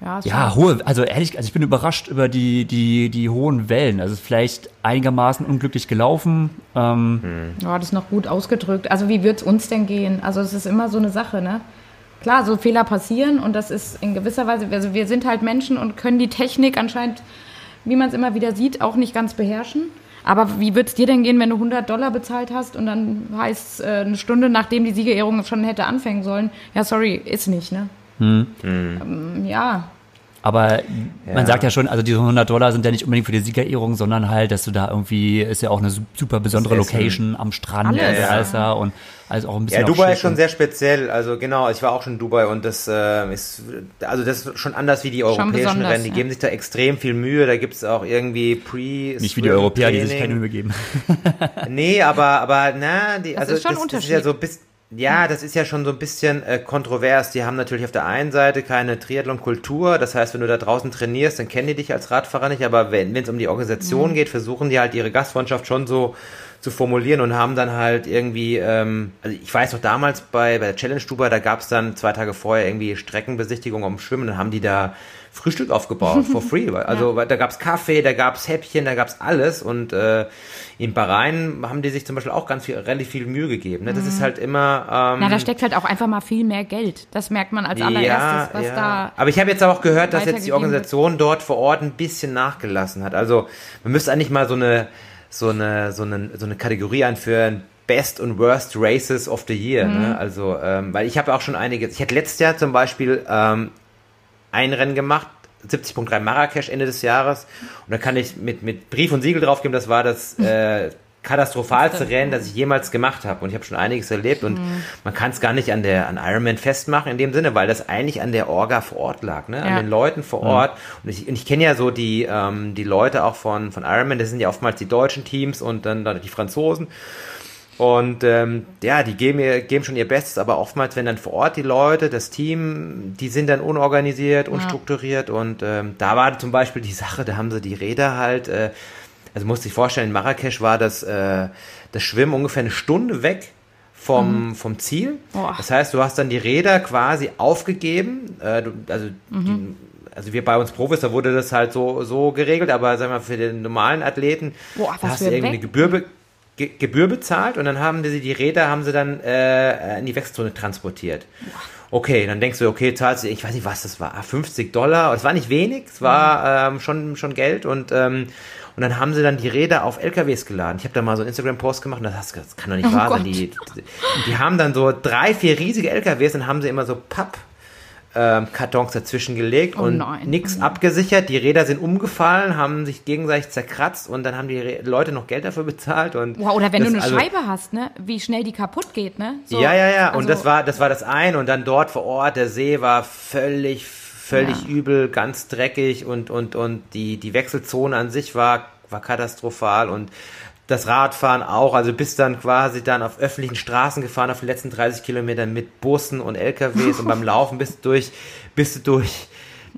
Ja, ist Ja, hohe, also ehrlich, also ich bin überrascht über die, die, die hohen Wellen. Also vielleicht einigermaßen unglücklich gelaufen. Ähm, Ja, das ist noch gut ausgedrückt. Also wie wird es uns denn gehen? Also es ist immer so eine Sache, ne? Klar, so Fehler passieren und das ist in gewisser Weise, also wir sind halt Menschen und können die Technik anscheinend, wie man es immer wieder sieht, auch nicht ganz beherrschen. Aber wie wird es dir denn gehen, wenn du 100 Dollar bezahlt hast und dann heißt es äh, eine Stunde, nachdem die Siegerehrung schon hätte anfangen sollen, ja, sorry, ist nicht, ne? Ähm, ja, aber Ja. man sagt ja schon, also diese 100 Dollar sind ja nicht unbedingt für die Siegerehrung, sondern halt, dass du da irgendwie, ist ja auch eine su- super besondere. Location am Strand, Alles, alles, ja. alles da und alles auch ein bisschen Ja, Dubai ist schon sehr speziell. Also genau, ich war auch schon in Dubai und das äh, ist, also das ist schon anders wie die europäischen Rennen. Die ja. geben sich da extrem viel Mühe. Da gibt es auch irgendwie pre Nicht wie die Europäer, die sich keine Mühe geben. Nee, aber, aber na, die, Das also ist schon das, ein das ist ja Unterschied. so bis, ja, das ist ja schon so ein bisschen äh, kontrovers. Die haben natürlich auf der einen Seite keine Triathlon-Kultur. Das heißt, wenn du da draußen trainierst, dann kennen die dich als Radfahrer nicht. Aber wenn es um die Mhm. Organisation geht, versuchen die halt ihre Gastfreundschaft schon so zu formulieren und haben dann halt irgendwie, ähm, also ich weiß noch damals bei, bei der Challenge Dubai, da gab es dann zwei Tage vorher irgendwie Streckenbesichtigung am Schwimmen, dann haben die da Frühstück aufgebaut, for free. Also weil da gab es Kaffee, da gab es Häppchen, da gab es alles und äh, in Bahrain haben die sich zum Beispiel auch ganz viel, relativ viel Mühe gegeben. Ne? Das ist halt immer... Ähm, na, da steckt halt auch einfach mal viel mehr Geld. Das merkt man als allererstes, was da aber ich habe jetzt auch gehört, dass jetzt die Organisation dort vor Ort ein bisschen nachgelassen hat. Also man müsste eigentlich mal so eine so eine so eine so eine Kategorie einführen. Best und Worst Races of the Year. Mhm. Ne? Also, ähm, weil ich habe auch schon einige. Ich hatte letztes Jahr zum Beispiel ähm, ein Rennen gemacht, 70.3 Marrakesch Ende des Jahres. Und da kann ich mit, mit Brief und Siegel draufgeben, das war das äh, katastrophalste Rennen, das ich jemals gemacht habe. Und ich habe schon einiges erlebt und man kann es gar nicht an der an Ironman festmachen in dem Sinne, weil das eigentlich an der Orga vor Ort lag, ne? an Ja. den Leuten vor Ort. Und ich, und ich kenne ja so die, ähm, die Leute auch von, von Ironman, das sind ja oftmals die deutschen Teams und dann, dann die Franzosen. Und ähm, ja, die geben, ihr, geben schon ihr Bestes, aber oftmals, wenn dann vor Ort die Leute, das Team, die sind dann unorganisiert, unstrukturiert. Und ähm, da war zum Beispiel die Sache, da haben sie die Räder halt, äh, also musst dich vorstellen, in Marrakesch war das, äh, das Schwimmen ungefähr eine Stunde weg vom, vom Ziel. Boah. Das heißt, du hast dann die Räder quasi aufgegeben. Äh, du, also die, also wir bei uns Profis, da wurde das halt so, so geregelt, aber sagen wir mal, für den normalen Athleten, Boah, hast du für irgendwie eine weg- Gebühr, Ge Gebühr bezahlt und dann haben die die Räder haben sie dann äh, in die Wechselzone transportiert. Okay, dann denkst du, okay, zahlst du, ich weiß nicht, was das war, 50 Dollar, es war nicht wenig, es war ähm, schon, schon Geld und ähm, und dann haben sie dann die Räder auf LKWs geladen. Ich habe da mal so einen Instagram-Post gemacht und das, das kann doch nicht Oh wahr sein. Gott. Die, die, die haben dann so drei, vier riesige LKWs und haben sie immer so Papp ähm, Kartons dazwischen gelegt Oh und nichts abgesichert. Die Räder sind umgefallen, haben sich gegenseitig zerkratzt und dann haben die Re Leute noch Geld dafür bezahlt. Und Wow, oder wenn das, du eine also, Scheibe hast, ne? Wie schnell die kaputt geht, ne? So, Ja, ja, ja. Und also- das war, das war das eine. Und dann dort vor Ort, der See war völlig, völlig Ja. übel, ganz dreckig und, und, und die, die Wechselzone an sich war, war katastrophal und das Radfahren auch, also bist dann quasi dann auf öffentlichen Straßen gefahren, auf den letzten 30 Kilometern mit Bussen und LKWs und beim Laufen bist du durch, bist du durch,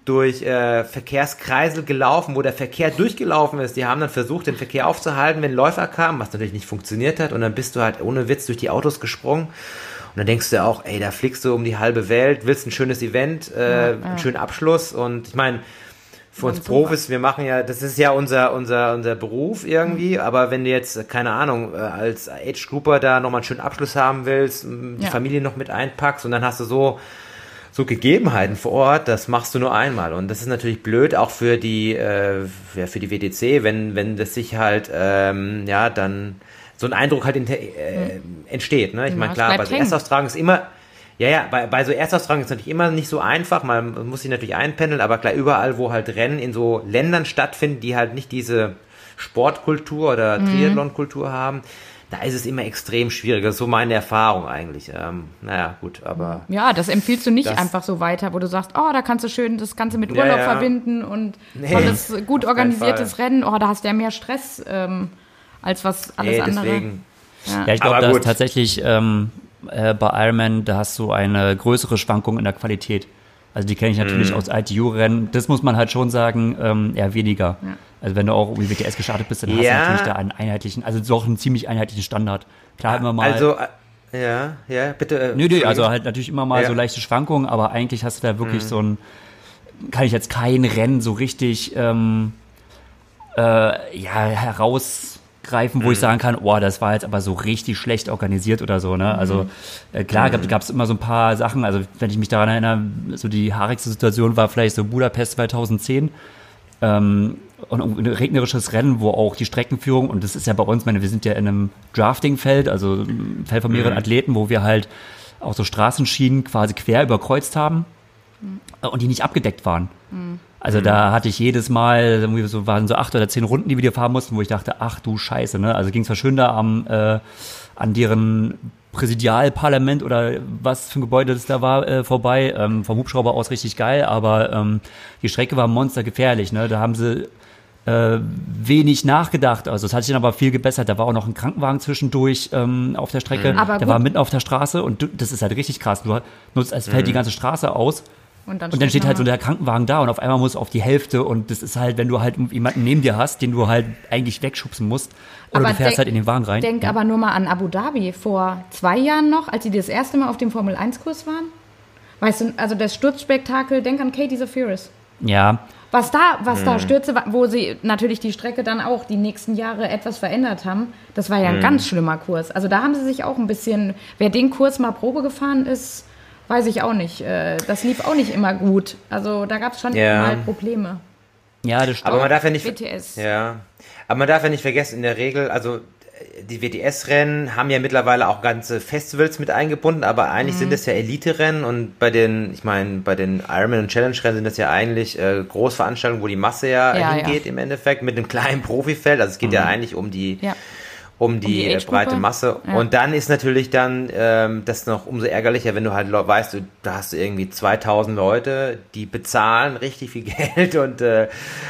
durch äh, Verkehrskreisel gelaufen, wo der Verkehr durchgelaufen ist. Die haben dann versucht, den Verkehr aufzuhalten, wenn Läufer kamen, was natürlich nicht funktioniert hat. Und dann bist du halt ohne Witz durch die Autos gesprungen. Und dann denkst du auch, ey, da fliegst du um die halbe Welt, willst ein schönes Event, äh, einen schönen Abschluss. Und ich meine, für uns Profis, wir machen ja, das ist ja unser, unser, unser Beruf irgendwie, aber wenn du jetzt, keine Ahnung, äh, als Age Grouper da nochmal einen schönen Abschluss haben willst, die Ja. Familie noch mit einpackst und dann hast du so, so Gegebenheiten vor Ort, das machst du nur einmal. Und das ist natürlich blöd, auch für die, äh, ja, für die WTC, wenn, wenn das sich halt, ähm, ja, dann so ein Eindruck halt in, äh, entsteht. Ne? Ich meine, klar, bleibt bei so hängen. Erstaustragen ist immer, ja, ja, bei, bei so Erstaustragen ist natürlich immer nicht so einfach, man muss sich natürlich einpendeln, aber klar, überall, wo halt Rennen in so Ländern stattfinden, die halt nicht diese Sportkultur oder Mhm. Triathlon-Kultur haben, da ist es immer extrem schwierig. Das ist so meine Erfahrung eigentlich. Ähm, naja, gut, aber Ja, das empfiehlst du nicht Das- einfach so weiter, wo du sagst, oh, da kannst du schön das Ganze mit Ja, Urlaub ja. verbinden und Nee, tolles, gut organisiertes. Rennen. Oh, da hast du ja mehr Stress ähm, als was alles nee, andere. deswegen. Ja, ich glaube, Aber da ist gut. tatsächlich ähm, äh, bei Ironman, da hast du eine größere Schwankung in der Qualität. Also die kenne ich natürlich Mhm. aus ITU-Rennen. Das muss man halt schon sagen, ähm, eher weniger. Ja. Also wenn du auch irgendwie WTS gestartet bist, dann hast du Ja. natürlich da einen einheitlichen, also doch einen ziemlich einheitlichen Standard. Klar immer mal. Also, äh, ja, ja, bitte. äh, Nö, nö, also halt natürlich immer mal Ja. so leichte Schwankungen, aber eigentlich hast du da Mhm. wirklich so ein, kann ich jetzt kein Rennen so richtig ähm, äh, ja, herausgreifen, wo ich sagen kann, oh, das war jetzt aber so richtig schlecht organisiert oder so. Ne? Also äh, klar, mhm. gab es immer so ein paar Sachen. Also wenn ich mich daran erinnere, so die haarigste Situation war vielleicht so Budapest 2010. Ähm, und ein regnerisches Rennen, wo auch die Streckenführung, und das ist ja bei uns, meine, wir sind ja in einem Drafting-Feld, also Feld von mehreren mhm. Athleten, wo wir halt auch so Straßenschienen quasi quer überkreuzt haben mhm. und die nicht abgedeckt waren. Mhm. Also da hatte ich jedes Mal, so waren so acht oder zehn Runden, die wir dir fahren mussten, wo ich dachte, ach du Scheiße, ne? Also ging es zwar schön da am, äh, an deren Präsidialparlament oder was für ein Gebäude das da war, äh, vorbei. Ähm, vom Hubschrauber aus richtig geil, aber ähm, die Strecke war monstergefährlich. Ne? Da haben sie äh, wenig nachgedacht. Also es hat sich dann aber viel gebessert. Da war auch noch ein Krankenwagen zwischendurch ähm, auf der Strecke. Aber der war mitten auf der Straße und du, das ist halt richtig krass. Du nutzt, es fällt mhm. die ganze Straße aus und dann, und dann steht halt so der Krankenwagen da und auf einmal muss auf die Hälfte und das ist halt, wenn du halt jemanden neben dir hast, den du halt eigentlich wegschubsen musst oder aber du fährst denk, halt in den Wagen rein. Denk ja. aber nur mal an Abu Dhabi vor zwei Jahren noch, als sie das erste Mal auf dem Formel 1 Kurs waren. Weißt du, also das Sturzspektakel, denk an Katie Zafiris. Ja. Was da, was hm. da Stürze, wo sie natürlich die Strecke dann auch die nächsten Jahre etwas verändert haben, das war ja ein hm. ganz schlimmer Kurs. Also da haben sie sich auch ein bisschen, wer den Kurs mal Probe gefahren ist, weiß ich auch nicht. Äh, das lief auch nicht immer gut. Also da gab es schon ja. mal Probleme. Ja, das stimmt. Aber man darf ja nicht. WTS. Ja. Aber man darf ja nicht vergessen, in der Regel, also die WTS-Rennen haben ja mittlerweile auch ganze Festivals mit eingebunden, aber eigentlich mhm. sind es ja Elite-Rennen und bei den, ich meine, bei den Ironman und Challenge-Rennen sind das ja eigentlich äh, Großveranstaltungen, wo die Masse ja, ja hingeht ja. im Endeffekt mit einem kleinen Profifeld. Also es geht mhm. ja eigentlich um die ja um die, um die äh, breite Masse. Ja. Und dann ist natürlich dann ähm, das noch umso ärgerlicher, wenn du halt weißt, du, da hast du irgendwie 2000 Leute, die bezahlen richtig viel Geld und äh,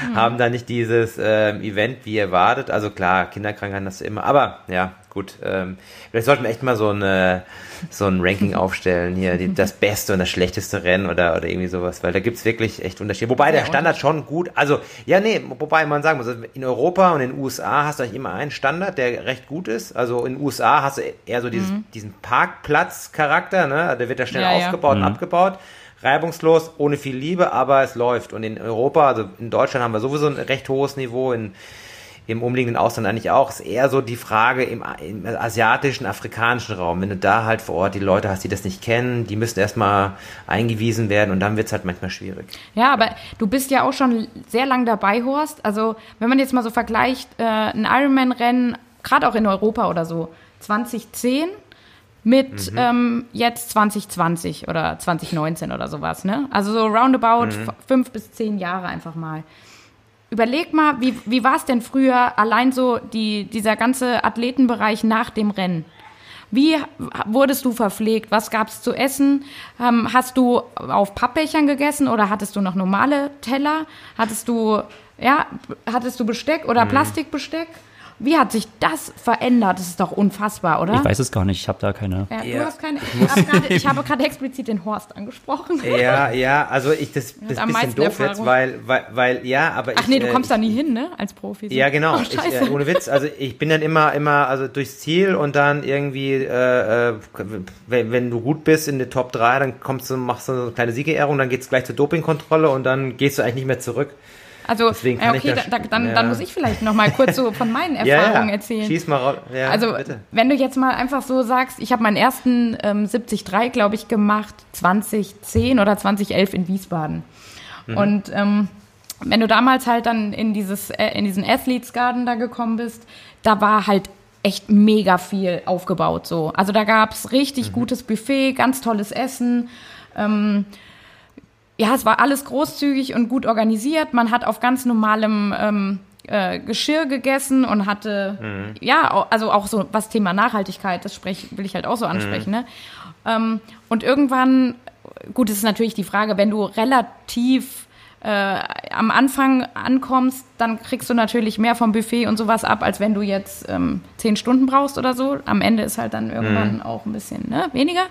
mhm. haben dann nicht dieses ähm, Event wie erwartet. Also klar, Kinderkrankheiten hast du immer. Aber ja, gut. Ähm, vielleicht sollten wir echt mal so eine so ein Ranking aufstellen hier, die, das beste und das schlechteste Rennen oder, oder irgendwie sowas, weil da gibt's wirklich echt Unterschiede. Wobei der Standard schon gut, also ja, nee, wobei man sagen muss, also in Europa und in den USA hast du eigentlich immer einen Standard, der recht gut ist. Also in den USA hast du eher so dieses, mhm. diesen Parkplatz-Charakter, ne? Der wird ja schnell ja, aufgebaut ja. und mhm. abgebaut reibungslos, ohne viel Liebe, aber es läuft. Und in Europa, also in Deutschland haben wir sowieso ein recht hohes Niveau, in im umliegenden Ausland eigentlich auch, ist eher so die Frage im, im, asiatischen, afrikanischen Raum. Wenn du da halt vor Ort die Leute hast, die das nicht kennen, die müssen erstmal eingewiesen werden und dann wird es halt manchmal schwierig. Ja, aber du bist ja auch schon sehr lang dabei, Horst. Also wenn man jetzt mal so vergleicht, äh, ein Ironman-Rennen, gerade auch in Europa oder so, 2010 mit mhm. ähm, jetzt 2020 oder 2019 oder sowas, ne? Also so roundabout mhm. fünf bis zehn Jahre einfach mal überleg mal, wie, wie war es denn früher allein so die, dieser ganze Athletenbereich nach dem Rennen? Wie wurdest du verpflegt? Was gab es zu essen? Ähm, hast du auf Pappbechern gegessen oder hattest du noch normale Teller? Hattest du, ja, hattest du Besteck oder mhm. Plastikbesteck? Wie hat sich das verändert? Das ist doch unfassbar, oder? Ich weiß es gar nicht. Ich habe da keine. Ja, ja. Du hast keine. Ich, grade, ich habe gerade explizit den Horst angesprochen. Ja, ja. Also ich das, das ist ein bisschen doof Erfahrung. jetzt, weil, weil, weil ja, aber Ach ich, nee, du äh, kommst da nie hin, ne? Als Profi. So. Ja, genau. Oh, ich, äh, ohne Witz. Also ich bin dann immer, immer, also durchs Ziel und dann irgendwie, äh, äh wenn, wenn du gut bist in der Top 3, dann kommst du, machst du eine kleine Siegerehrung, dann geht's gleich zur Dopingkontrolle und dann gehst du eigentlich nicht mehr zurück. Also, Deswegen kann okay, da, dann, ja. dann muss ich vielleicht noch mal kurz so von meinen Erfahrungen ja, erzählen. Schieß mal raus. Ja, also, bitte. wenn du jetzt mal einfach so sagst, ich habe meinen ersten ähm, 73, glaube ich, gemacht 2010 oder 2011 in Wiesbaden. Mhm. Und ähm, wenn du damals halt dann in dieses äh, in diesen Athletes Garden da gekommen bist, da war halt echt mega viel aufgebaut so. Also da gab es richtig mhm. gutes Buffet, ganz tolles Essen. Ähm, ja, es war alles großzügig und gut organisiert. Man hat auf ganz normalem ähm, äh, Geschirr gegessen und hatte, mhm. ja, also auch so was Thema Nachhaltigkeit, das sprech, will ich halt auch so ansprechen. Mhm. Ne? Ähm, und irgendwann, gut, es ist natürlich die Frage, wenn du relativ äh, am Anfang ankommst, dann kriegst du natürlich mehr vom Buffet und sowas ab, als wenn du jetzt ähm, zehn Stunden brauchst oder so. Am Ende ist halt dann irgendwann mhm. auch ein bisschen ne, weniger.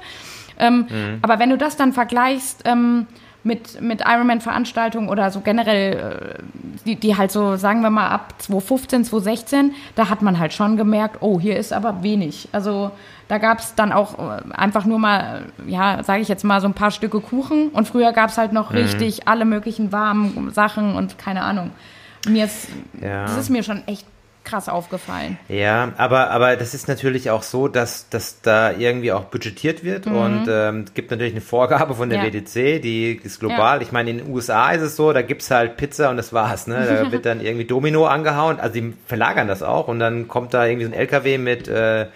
Ähm, mhm. Aber wenn du das dann vergleichst, ähm, mit, mit Ironman-Veranstaltungen oder so generell, äh, die, die halt so, sagen wir mal, ab 2015, 2016, da hat man halt schon gemerkt, oh, hier ist aber wenig. Also da gab es dann auch äh, einfach nur mal, ja, sage ich jetzt mal, so ein paar Stücke Kuchen. Und früher gab es halt noch mhm. richtig alle möglichen warmen Sachen und keine Ahnung. Mir ist, ja. das ist mir schon echt krass aufgefallen. Ja, aber, aber das ist natürlich auch so, dass, dass da irgendwie auch budgetiert wird mhm. und ähm, es gibt natürlich eine Vorgabe von der ja. WDC, die ist global. Ja. Ich meine, in den USA ist es so, da gibt es halt Pizza und das war's. Ne? Da wird dann irgendwie Domino angehauen, also die verlagern das auch und dann kommt da irgendwie so ein LKW mit äh,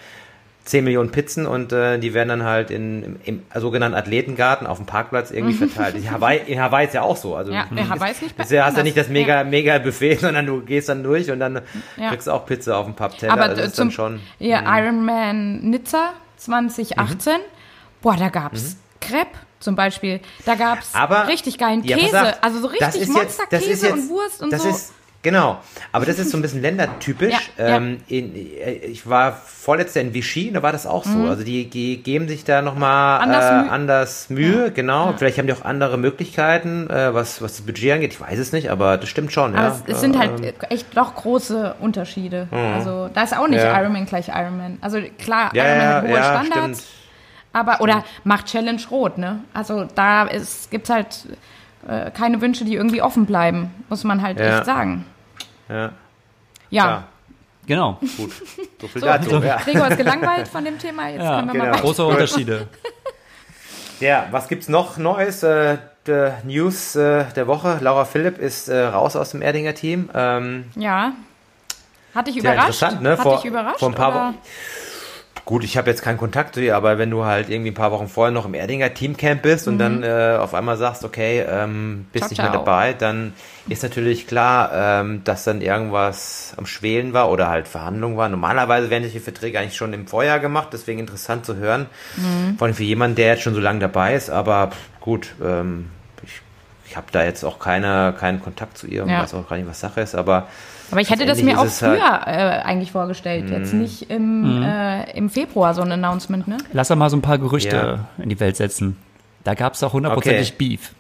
10 Millionen Pizzen und äh, die werden dann halt in, im, im sogenannten Athletengarten auf dem Parkplatz irgendwie verteilt. In Hawaii, in Hawaii ist ja auch so. Also ja, in Hawaii ist nicht besser. Du hast ja nicht das mega, ja. mega Buffet, sondern du gehst dann durch und dann ja. kriegst du auch Pizza auf dem Pappteller. Aber das ist zum, dann schon. Ja, mh. Ironman Nizza 2018, mhm. boah, da gab's mhm. Crepe zum Beispiel. Da gab's Aber, richtig geilen Käse. Gesagt, also so richtig Monsterkäse und Wurst und das so. Ist, Genau, aber das ist so ein bisschen ländertypisch. Ja, ähm, ja. In, äh, ich war vorletzter in Vichy, da war das auch so. Mhm. Also die, die, geben sich da nochmal anders, äh, Mühe. anders Mühe, ja. genau. Vielleicht haben die auch andere Möglichkeiten, äh, was, was das Budget angeht. Ich weiß es nicht, aber das stimmt schon. Aber es, es, sind halt ähm, echt doch große Unterschiede. Mhm. Also da ist auch nicht Ironman gleich Ironman. Also klar, Ironman hat hohe Standards. Stimmt. Aber, oder macht Challenge rot, ne? Also da gibt es halt äh, keine Wünsche, die irgendwie offen bleiben, muss man halt echt sagen. Ja. Ja. ja. Genau. Gut. So viel so, dazu. Ja. Gregor ist gelangweilt von dem Thema. Jetzt ja, können wir genau. mal Große Unterschiede. Ja, was gibt's noch Neues? Äh, News äh, der Woche. Laura Philipp ist äh, raus aus dem Erdinger Team. Ähm, ja. Hat dich überrascht? Interessant, ne? Hat vor, dich überrascht? Vor ein paar Wochen. Gut, ich habe jetzt keinen Kontakt zu ihr, aber wenn du halt irgendwie ein paar Wochen vorher noch im Erdinger Teamcamp bist und mhm. dann äh, auf einmal sagst, okay, ähm, bist ciao, nicht mehr dabei, dann ist natürlich klar, ähm, dass dann irgendwas am Schwelen war oder halt Verhandlungen waren. Normalerweise werden die Verträge eigentlich schon im Vorjahr gemacht, deswegen interessant zu hören. Mhm. Vor allem für jemanden, der jetzt schon so lange dabei ist, aber gut, ähm, ich, ich habe da jetzt auch keine, keinen Kontakt zu ihr und ja. weiß auch gar nicht, was Sache ist, aber aber ich hätte das mir auch früher halt äh, eigentlich vorgestellt, jetzt mhm. nicht im, mhm. äh, im Februar so ein Announcement, ne? Lass doch mal so ein paar Gerüchte ja. in die Welt setzen. Da gab es auch hundertprozentig okay. Beef.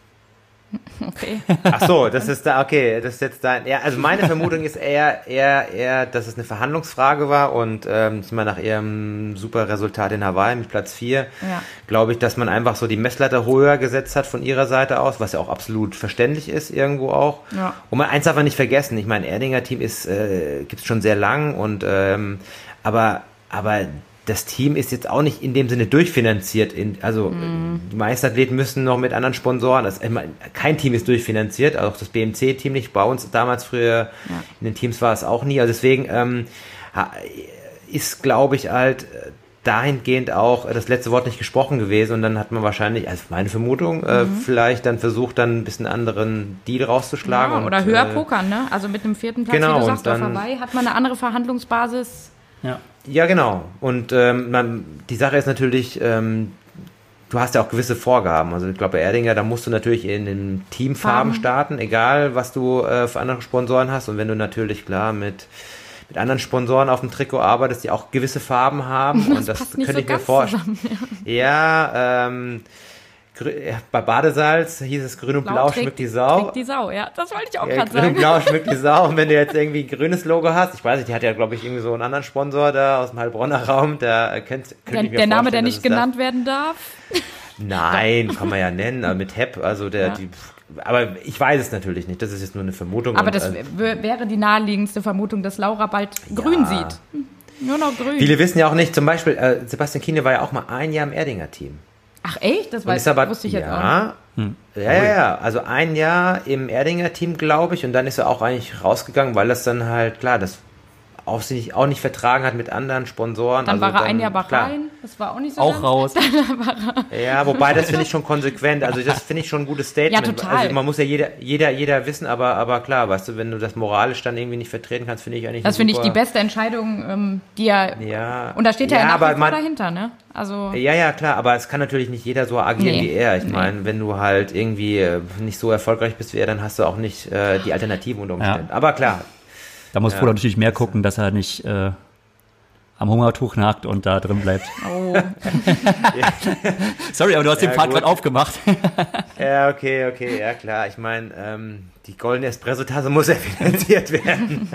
Okay. Ach so, das ist da, okay, das ist jetzt dein, ja, also meine Vermutung ist eher, eher, eher, dass es eine Verhandlungsfrage war und ähm, ich meine, nach ihrem super Resultat in Hawaii mit Platz 4, ja. glaube ich, dass man einfach so die Messlatte höher gesetzt hat von ihrer Seite aus, was ja auch absolut verständlich ist irgendwo auch. Ja. Und man eins darf man nicht vergessen, ich meine, Erdinger Team ist, äh, gibt es schon sehr lang und ähm, aber, aber das Team ist jetzt auch nicht in dem Sinne durchfinanziert. In, also mm. die meisten Athleten müssen noch mit anderen Sponsoren. Das, kein Team ist durchfinanziert, auch das BMC-Team nicht. Bei uns damals früher ja. in den Teams war es auch nie. Also deswegen ähm, ist, glaube ich, halt dahingehend auch das letzte Wort nicht gesprochen gewesen und dann hat man wahrscheinlich, also meine Vermutung, äh, mhm. äh, vielleicht dann versucht, dann ein bisschen anderen Deal rauszuschlagen. Ja, oder und, höher äh, pokern, ne? Also mit einem vierten Platz, genau, wie du sagst, dann, vorbei, hat man eine andere Verhandlungsbasis ja. Ja, genau. Und ähm, man, die Sache ist natürlich, ähm, du hast ja auch gewisse Vorgaben. Also ich glaube, bei Erdinger, da musst du natürlich in den Teamfarben Farben. starten, egal was du äh, für andere Sponsoren hast. Und wenn du natürlich klar mit mit anderen Sponsoren auf dem Trikot arbeitest, die auch gewisse Farben haben. Das und das könnte so ich mir vorstellen. Ja, ja ähm, bei Badesalz hieß es grün und blau, blau schmückt die Sau. die Sau, ja, das wollte ich auch ja, gerade sagen. Grün und blau schmückt die Sau. Und wenn du jetzt irgendwie ein grünes Logo hast, ich weiß nicht, die hat ja, glaube ich, irgendwie so einen anderen Sponsor da aus dem Heilbronner Raum, der kennt, der, der Name, der nicht genannt werden darf. Nein, kann man ja nennen, aber mit HEP, also der, ja. die, aber ich weiß es natürlich nicht, das ist jetzt nur eine Vermutung. Aber und, das äh, wäre die naheliegendste Vermutung, dass Laura bald grün ja. sieht. Nur noch grün. Viele wissen ja auch nicht, zum Beispiel, äh, Sebastian Kiene war ja auch mal ein Jahr im Erdinger Team. Ach echt? Das weiß, aber, wusste ich ja, jetzt auch hm. Ja, ja, ja. Also ein Jahr im Erdinger Team, glaube ich, und dann ist er auch eigentlich rausgegangen, weil das dann halt, klar, das auch sich auch nicht vertragen hat mit anderen Sponsoren. Dann also war er ein Jahr Bahrain, das war auch nicht so Auch raus. ja, wobei das finde ich schon konsequent. Also das finde ich schon ein gutes Statement. Ja, total. Also man muss ja jeder, jeder, jeder wissen, aber, aber klar, weißt du, wenn du das moralisch dann irgendwie nicht vertreten kannst, finde ich eigentlich Das finde ich die beste Entscheidung, ähm, die er. Ja. Und da steht ja, ja aber man, dahinter, ne? Also. Ja, ja, klar, aber es kann natürlich nicht jeder so agieren nee, wie er. Ich nee. meine, wenn du halt irgendwie äh, nicht so erfolgreich bist wie er, dann hast du auch nicht äh, die Alternativen unter Umständen. Ja. Aber klar, da muss ja. Frodo natürlich mehr gucken, dass er nicht äh, am Hungertuch nagt und da drin bleibt. Oh, Sorry, aber du hast den Ja, Part gut. gerade aufgemacht. Ja, okay, okay, ja klar. Ich meine, ähm, die goldene Espresso-Tasse muss ja finanziert werden.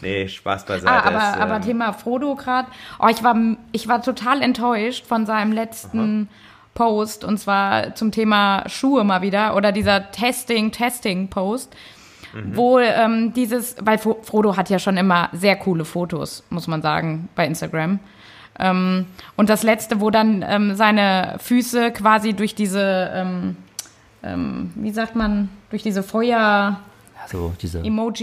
nee, Spaß beiseite. ah, aber, aber ähm, Thema Frodo gerade. Oh, ich war, ich war total enttäuscht von seinem letzten Post und zwar zum Thema Schuhe mal wieder oder dieser Testing, Testing Post. Wo ähm, dieses, weil Fro- Frodo hat ja schon immer sehr coole Fotos, muss man sagen, bei Instagram. Ähm, und das letzte, wo dann ähm, seine Füße quasi durch diese, ähm, ähm, wie sagt man, durch diese Feuer-Emojis Also diese.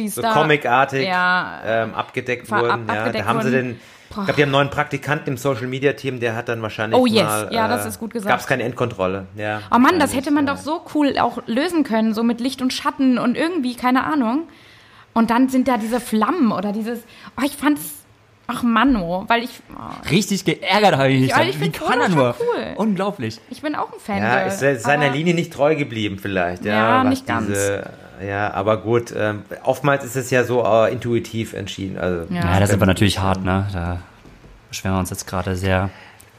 so da. comicartig Ja, ähm, abgedeckt wurden. ab- ja, abgedeckt da haben sie wurden. Den. Ich glaube, die haben einen neuen Praktikanten im Social Media Team, der hat dann wahrscheinlich. Oh, yes. mal, Ja, das ist gut gesagt. Gab es keine Endkontrolle. Ja, Oh Mann, das hätte man ja. doch so cool auch lösen können, so mit Licht und Schatten und irgendwie, keine Ahnung. Und dann sind da diese Flammen oder dieses, oh, ich fand's, ach Manno, weil ich, oh, Richtig geärgert habe ich mich. Dann. ich Wie kann er nur? cool. Unglaublich. ich bin auch ein Fan. Ja, ist er seiner Linie nicht treu geblieben, vielleicht. Ja, Ja, nicht ganz. Diese, ja, aber gut. Ähm, oftmals ist es ja so äh, intuitiv entschieden. Also, Ja. Ja, das ist aber natürlich hart, ne? Da beschweren wir uns jetzt gerade sehr.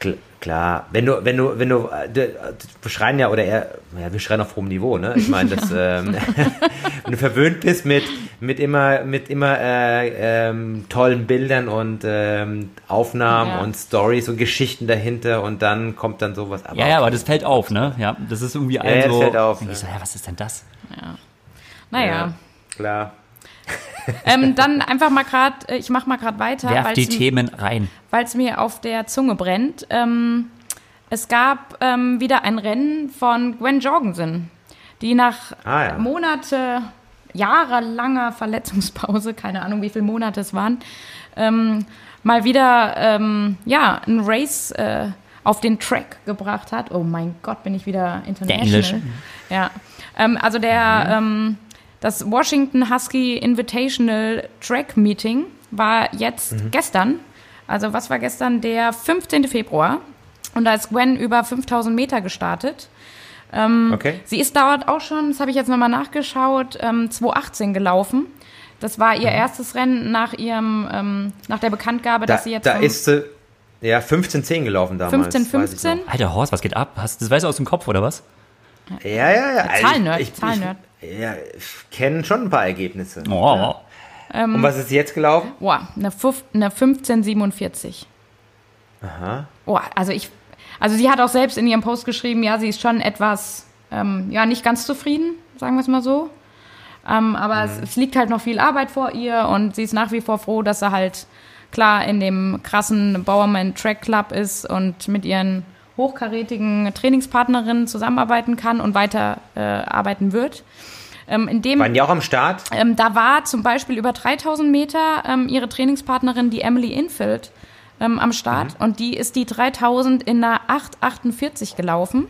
Kl- Klar, wenn du, wenn du, wenn du, äh, wir schreien ja, oder eher, ja, wir schreien auf hohem Niveau, ne? Ich meine, das, ähm, wenn du verwöhnt bist mit, mit immer, mit immer äh, ähm, tollen Bildern und ähm, Aufnahmen Ja. und Stories und Geschichten dahinter und dann kommt dann sowas. Aber Ja, ja, aber das fällt auf, ne? Ja, das ist irgendwie allen ja, das so. fällt auf, ich ja. so, ja, was ist denn das? Naja. ja, klar. Ähm, dann einfach mal gerade, ich mach mal gerade weiter, Werf die Themen rein. weil es mir auf der Zunge brennt. Ähm, es gab ähm, wieder ein Rennen von Gwen Jorgensen, die nach Ah, ja. Monate, jahrelanger Verletzungspause, keine Ahnung, wie viele Monate es waren, ähm, mal wieder ähm, ja, ein Race äh, auf den Track gebracht hat. Oh mein Gott, bin ich wieder international. Englisch. Ja, ähm, also der ähm, das Washington Husky Invitational Track Meeting war jetzt gestern. Also was war gestern? Der 15. Februar. Und da ist Gwen über 5000 Meter gestartet. Okay. Sie ist dort auch schon, das habe ich jetzt nochmal nachgeschaut, ähm, 2018 gelaufen. Das war ihr erstes Rennen nach ihrem, ähm, nach der Bekanntgabe, Da, dass sie jetzt da ist sie, ja, 15-10 gelaufen damals. 15, weiß ich 15. noch. Alter Horst, was geht ab? Hast, das weißt du aus dem Kopf, oder was? Ja, ja, ja. Also Zahlennerd, ich, ich, Zahlennerd. Ich, ja, ich kenne schon ein paar Ergebnisse. Oh. Und was ist jetzt gelaufen? Boah, eine, Fuf- eine 1547. Aha. Oh, also ich, also sie hat auch selbst in ihrem Post geschrieben, ja, sie ist schon etwas, ähm, ja, nicht ganz zufrieden, sagen wir es mal so. Ähm, aber es, es liegt halt noch viel Arbeit vor ihr und sie ist nach wie vor froh, dass sie halt klar in dem krassen Bowerman Track Club ist und mit ihren hochkarätigen Trainingspartnerinnen zusammenarbeiten kann und weiter äh, arbeiten wird. Ähm, in dem Waren die auch am Start? ähm, da war zum Beispiel über 3000 Meter ähm, ihre Trainingspartnerin, die Emily Infield, ähm, am Start. Und die ist die 3000 in einer 848 gelaufen.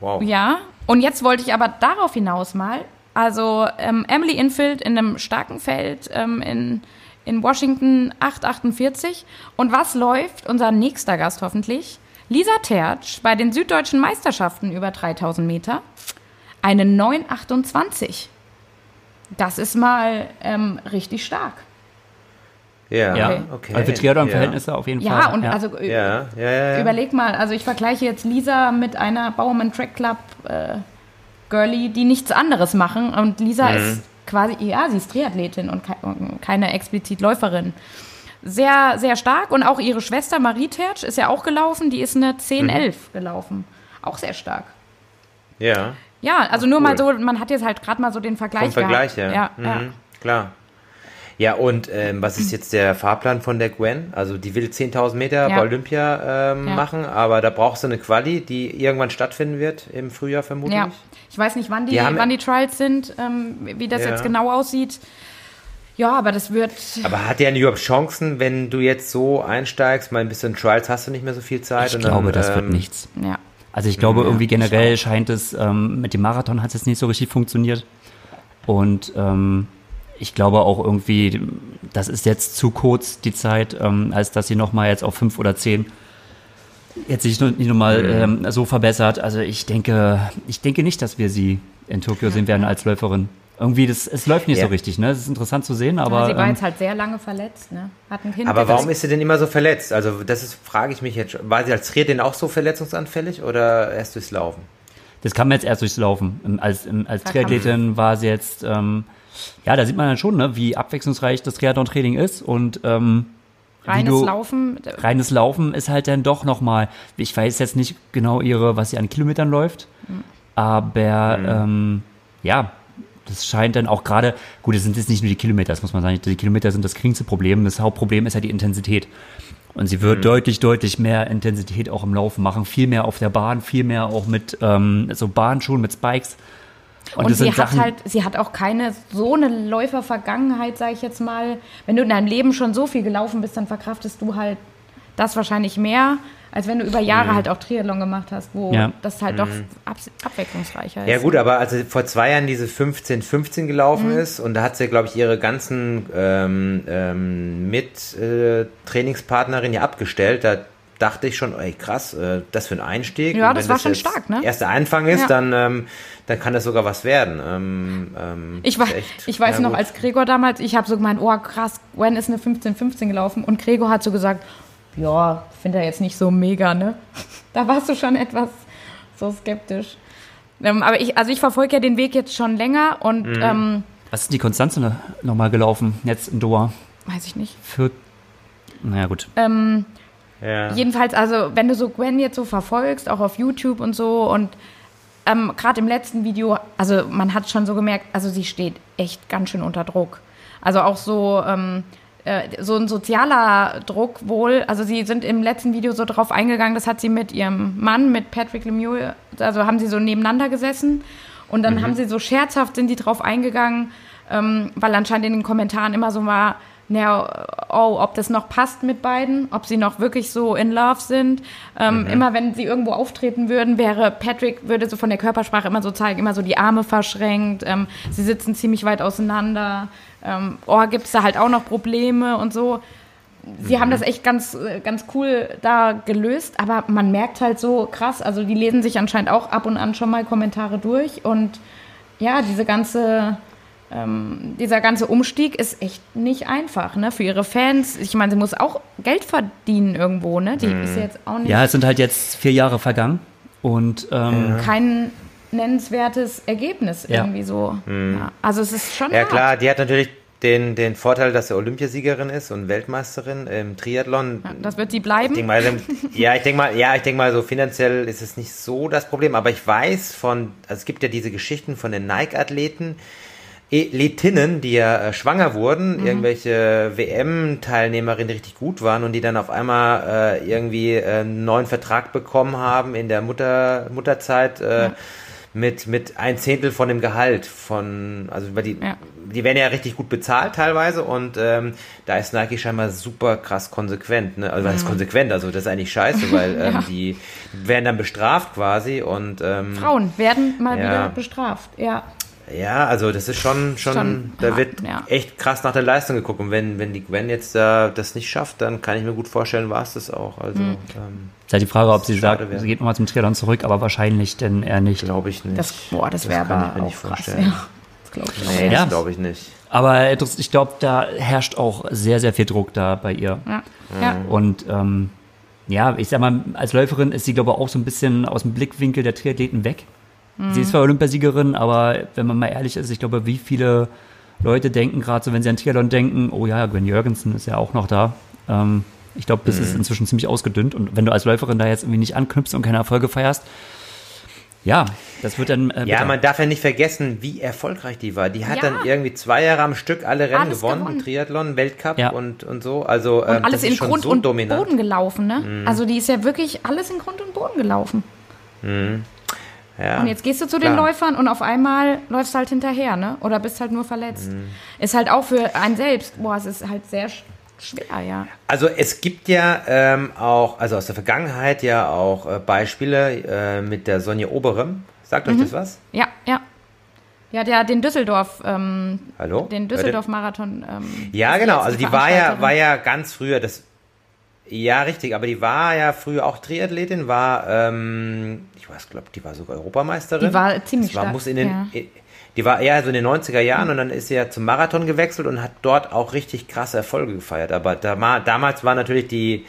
Wow. Ja. Und jetzt wollte ich aber darauf hinaus mal, also ähm, Emily Infield in einem starken Feld ähm, in, in Washington 848. Und was läuft? Unser nächster Gast hoffentlich. Lisa Tertsch bei den süddeutschen Meisterschaften über 3000 Meter. Eine 928. Das ist mal ähm, richtig stark. Ja, Ja, okay. also für Triathlon-Verhältnisse auf jeden Ja, Fall. und also äh, Ja, ja, ja. ja. Überleg mal, also ich vergleiche jetzt Lisa mit einer Bauermann Track Club äh, Girlie, die nichts anderes machen. Und Lisa Mhm. ist quasi, ja, sie ist Triathletin und keine explizit Läuferin. Sehr, sehr stark. Und auch ihre Schwester Marie Tertsch ist ja auch gelaufen. Die ist eine Mhm. 10-11 gelaufen. Auch sehr stark. ja. Ja, also nur cool. mal so, man hat jetzt halt gerade mal so den Vergleich Vom Vergleich, ja. Ja, ja. Mhm, Klar. Ja, und ähm, was ist jetzt der Fahrplan von der Gwen? Also die will 10.000 Meter Ja. bei Olympia ähm, Ja. machen, aber da brauchst du eine Quali, die irgendwann stattfinden wird, im Frühjahr vermutlich. Ja, ich weiß nicht, wann die, Die wann die Trials sind, ähm, wie das Ja. jetzt genau aussieht. Ja, aber das wird, Aber hat der denn überhaupt Chancen, wenn du jetzt so einsteigst, mal ein bisschen Trials hast du nicht mehr so viel Zeit? Ich und glaube, dann, das wird ähm, nichts. ja. Also ich glaube, irgendwie generell scheint es, ähm, mit dem Marathon hat es jetzt nicht so richtig funktioniert. Und ähm, ich glaube auch irgendwie, das ist jetzt zu kurz die Zeit, ähm, als dass sie nochmal jetzt auf fünf oder zehn jetzt sich nicht nochmal ähm, so verbessert. Also ich denke, ich denke nicht, dass wir sie in Tokio sehen werden als Läuferin. Irgendwie, das, es läuft nicht Ja. so richtig, ne? Es ist interessant zu sehen, aber. Aber sie war ähm, jetzt halt sehr lange verletzt, ne? Hat ein Kind. Aber warum ist sie denn immer so verletzt? Also das ist, frage ich mich jetzt schon. War sie als Triathlon auch so verletzungsanfällig oder erst durchs Laufen? Das kam jetzt erst durchs Laufen. Im- Als, im, als. Triathletin war sie jetzt, ähm, ja, da sieht man dann schon, ne, wie abwechslungsreich das Triathlon-Training ist und ähm, reines du- Laufen. reines Laufen ist halt dann doch nochmal, ich weiß jetzt nicht genau ihre, was sie an Kilometern läuft, aber ähm, ja, das scheint dann auch gerade, gut, es sind jetzt nicht nur die Kilometer, das muss man sagen, die Kilometer sind das geringste Problem, das Hauptproblem ist ja die Intensität. Und sie wird deutlich, deutlich mehr Intensität auch im Laufen machen, viel mehr auf der Bahn, viel mehr auch mit ähm, so Bahnschuhen, mit Spikes. Und, das sie hat Sachen- halt, sie hat auch keine so eine Läufervergangenheit, sage ich jetzt mal. Wenn du in deinem Leben schon so viel gelaufen bist, dann verkraftest du halt das wahrscheinlich mehr, als wenn du über Jahre halt auch Triathlon gemacht hast, wo Ja. das halt doch ab, abwechslungsreicher ist. Ja gut, aber als sie vor zwei Jahren diese 15-15 gelaufen Mhm. ist und da hat sie, glaube ich, ihre ganzen ähm, ähm, mit äh, Trainingspartnerin ja abgestellt, da dachte ich schon, ey krass, äh, das für ein Einstieg. Ja, das war schon jetzt stark, ne? Erster Anfang ist, Ja. dann, ähm, dann kann das sogar was werden. Ähm, ähm, Ich, war, echt, ich weiß noch, gut. als Gregor damals, ich habe so gemeint, oh krass, Gwen ist eine 15-15 gelaufen und Gregor hat so gesagt, ja, finde er jetzt nicht so mega, ne? Da warst du schon etwas so skeptisch. Ähm, aber ich, also ich verfolge ja den Weg jetzt schon länger und Mhm. ähm, Was ist die Konstanze nochmal gelaufen, jetzt in Doha? weiß ich nicht. Für, naja gut. Ähm, ja. Jedenfalls, also wenn du so Gwen jetzt so verfolgst, auch auf YouTube und so und ähm, gerade im letzten Video, also man hat schon so gemerkt, also sie steht echt ganz schön unter Druck. Also auch so, ähm, äh, so ein sozialer Druck wohl. Also sie sind im letzten Video so drauf eingegangen, das hat sie mit ihrem Mann, mit Patrick Lemieux, also haben sie so nebeneinander gesessen und dann haben sie so scherzhaft sind die drauf eingegangen, ähm, weil anscheinend in den Kommentaren immer so war, naja, oh, ob das noch passt mit beiden, ob sie noch wirklich so in love sind. Ähm, Immer wenn sie irgendwo auftreten würden, wäre Patrick, würde so von der Körpersprache immer so zeigen, immer so die Arme verschränkt, ähm, sie sitzen ziemlich weit auseinander, ähm, oh, gibt es da halt auch noch Probleme und so. Sie haben das echt ganz, äh, ganz cool da gelöst, aber man merkt halt so krass, also die lesen sich anscheinend auch ab und an schon mal Kommentare durch und ja, diese ganze, ähm, dieser ganze Umstieg ist echt nicht einfach, ne, für ihre Fans. Ich meine, sie muss auch Geld verdienen irgendwo, ne, die ist jetzt auch nicht Ja, es sind halt jetzt vier Jahre vergangen und ähm, kein nennenswertes Ergebnis Ja. irgendwie so. Ja, also es ist schon Ja hart. klar, die hat natürlich den, den Vorteil, dass sie Olympiasiegerin ist und Weltmeisterin im Triathlon. Ja, das wird sie Ich bleiben. denk mal, ja, ich denke mal, ja, ich denke mal, so finanziell ist es nicht so das Problem, aber ich weiß von, also es gibt ja diese Geschichten von den Nike-Athleten, Athletinnen, die ja äh, schwanger wurden, irgendwelche WM-Teilnehmerinnen, die richtig gut waren und die dann auf einmal äh, irgendwie äh, einen neuen Vertrag bekommen haben in der Mutter, Mutterzeit äh, mit, mit ein Zehntel von dem Gehalt von, also weil die, Ja. die werden ja richtig gut bezahlt teilweise und ähm, da ist Nike scheinbar super krass konsequent. Ne? Also was ist konsequent? Also das ist eigentlich scheiße, weil ähm, Mhm. Ja. die werden dann bestraft quasi und ähm, Frauen werden mal Ja. wieder bestraft. Ja. Ja, also das ist schon, schon, Schon da hart, wird ja. echt krass nach der Leistung geguckt und wenn, wenn die Gwen jetzt da das nicht schafft, dann kann ich mir gut vorstellen, war es das auch. Also Mhm. ähm, ist halt die Frage, ob sie sagt, wäre. sie geht nochmal zum Triathlon zurück, aber wahrscheinlich denn eher nicht. glaube ich nicht. Das, boah, das, Das wäre kann ich aber mir auch nicht krass. vorstellen. Ja. Das glaube ich nee, Ja. das glaube ich nicht. Aber interess- ich glaube, da herrscht auch sehr, sehr viel Druck da bei ihr. Ja. Ja. Und ähm, ja, ich sag mal, als Läuferin ist sie, glaube ich, auch so ein bisschen aus dem Blickwinkel der Triathleten weg. Sie ist zwar Olympiasiegerin, aber wenn man mal ehrlich ist, ich glaube, wie viele Leute denken gerade so, wenn sie an Triathlon denken, oh ja, Gwen Jürgensen ist ja auch noch da. Ähm, ich glaube, das ist inzwischen ziemlich ausgedünnt. Und wenn du als Läuferin da jetzt irgendwie nicht anknüpfst und keine Erfolge feierst, ja, das wird dann. Äh, Ja, man darf ja nicht vergessen, wie erfolgreich die war. Die hat Ja. dann irgendwie zwei Jahre am Stück alle Rennen Alles gewonnen, gewonnen. Triathlon, Weltcup Ja. und, und so. Also ähm, Und alles das ist in schon Grund so und dominant. Mhm. Boden gelaufen, ne? Also die ist ja wirklich alles in Grund und Boden gelaufen. Ja. Und jetzt gehst du zu den klar. Läufern und auf einmal läufst du halt hinterher, ne? Oder bist halt nur verletzt. Mhm. Ist halt auch für einen selbst, boah, es ist halt sehr sch- schwer, ja. Also es gibt ja ähm, auch, also aus der Vergangenheit ja auch äh, Beispiele äh, mit der Sonja Oberem. Sagt Mhm. euch das was? Ja, ja. Ja, der den Düsseldorf, ähm, Hallo? den? Düsseldorf-Marathon. Ähm, Ja, genau. Also die war ja, war ja ganz früher das. Ja, richtig, aber die war ja früher auch Triathletin, war, ähm, ich weiß, glaube, die war sogar Europameisterin. Die war ziemlich das war, stark, muss in den, ja. Die war eher so in den 90er Jahren und dann ist sie ja zum Marathon gewechselt und hat dort auch richtig krasse Erfolge gefeiert. Aber da, damals war natürlich die,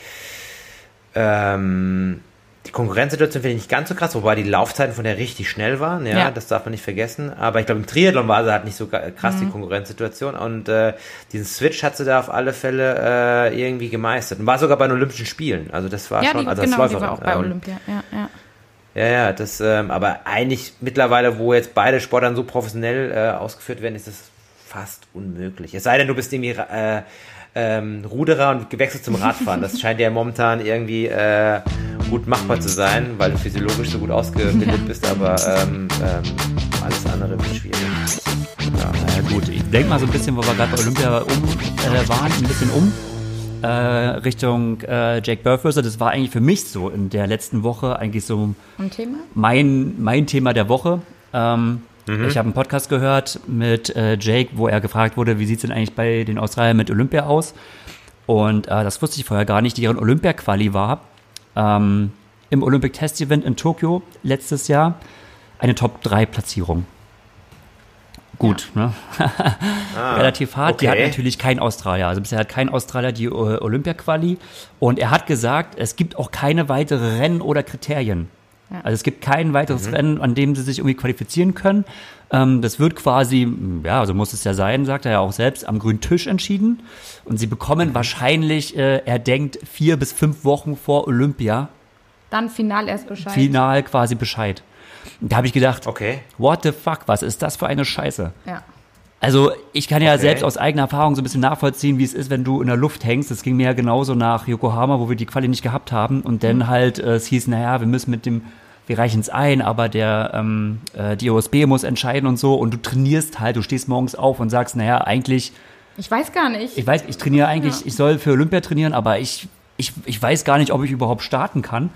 ähm, die Konkurrenzsituation finde ich nicht ganz so krass, wobei die Laufzeiten von der richtig schnell waren, ja, ja. das darf man nicht vergessen. Aber ich glaube, im Triathlon war sie halt nicht so krass, mhm. die Konkurrenzsituation. Und äh, diesen Switch hat sie da auf alle Fälle äh, irgendwie gemeistert. Und war sogar bei den Olympischen Spielen. Also das war ja, schon, die, also genau, das die war auch bei ähm, Olympia, ja, ja. Ja, ja, das, ähm, aber eigentlich mittlerweile, wo jetzt beide Sportler so professionell äh, ausgeführt werden, ist das fast unmöglich. Es sei denn, du bist irgendwie äh, ähm, Ruderer und gewechselt zum Radfahren. Das scheint ja momentan irgendwie äh, gut machbar zu sein, weil du physiologisch so gut ausgebildet bist, aber ähm, ähm, alles andere wird schwierig. Ja, naja, gut. Ich denke mal so ein bisschen, wo wir gerade bei Olympia um äh, waren, ein bisschen um äh, Richtung äh, Jake Burfurster. Das war eigentlich für mich so in der letzten Woche eigentlich so ein Thema? Mein, mein Thema der Woche. Ähm, mhm. Ich habe einen Podcast gehört mit äh, Jake, wo er gefragt wurde, wie sieht es denn eigentlich bei den Australiern mit Olympia aus? Und äh, das wusste ich vorher gar nicht. Deren Olympia-Quali war ähm, im Olympic Test Event in Tokio letztes Jahr eine Top-3-Platzierung gut, ja. ne? ah, relativ hart. Okay. Die hat natürlich kein Australier. Also bisher hat kein Australier die äh, Olympia-Quali. Und er hat gesagt, es gibt auch keine weitere Rennen oder Kriterien. Ja. Also es gibt kein weiteres mhm. Rennen, an dem sie sich irgendwie qualifizieren können. Ähm, das wird quasi, ja, so muss es ja sein, sagt er ja auch selbst, am grünen Tisch entschieden. Und sie bekommen mhm. wahrscheinlich, äh, er denkt, vier bis fünf Wochen vor Olympia. Dann final erst Bescheid. Final quasi Bescheid. Und da habe ich gedacht, okay. what the fuck, was ist das für eine Scheiße? Ja. Also ich kann ja okay. selbst aus eigener Erfahrung so ein bisschen nachvollziehen, wie es ist, wenn du in der Luft hängst. Das ging mir ja genauso nach Yokohama, wo wir die Quali nicht gehabt haben. Und dann mhm. halt, äh, es hieß, naja, wir müssen mit dem, wir reichen es ein, aber der ähm, äh, die OSB muss entscheiden und so. Und du trainierst halt, du stehst morgens auf und sagst, naja, eigentlich. Ich weiß gar nicht. Ich weiß, ich trainiere eigentlich, ja. ich soll für Olympia trainieren, aber ich, ich, ich weiß gar nicht, ob ich überhaupt starten kann.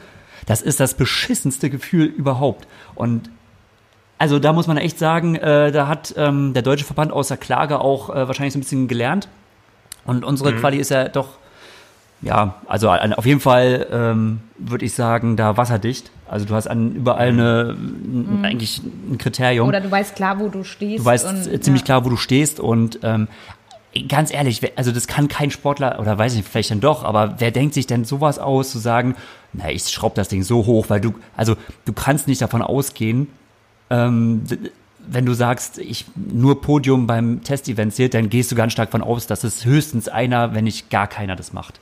Das ist das beschissenste Gefühl überhaupt. Und also da muss man echt sagen, äh, da hat ähm, der Deutsche Verband außer Klage auch äh, wahrscheinlich so ein bisschen gelernt. Und unsere mhm. Quali ist ja doch, ja, also auf jeden Fall ähm, würde ich sagen, da wasserdicht. Also du hast an überall mhm. eine, mhm. eigentlich ein Kriterium. Oder du weißt klar, wo du stehst. Du weißt und, ziemlich ja. klar, wo du stehst und ähm, ganz ehrlich, also das kann kein Sportler, oder weiß ich vielleicht dann doch, aber wer denkt sich denn sowas aus, zu sagen, na, ich schraube das Ding so hoch, weil du, also du kannst nicht davon ausgehen, ähm, wenn du sagst, ich nur Podium beim Testevent zählt, dann gehst du ganz stark davon aus, dass es höchstens einer, wenn nicht gar keiner das macht.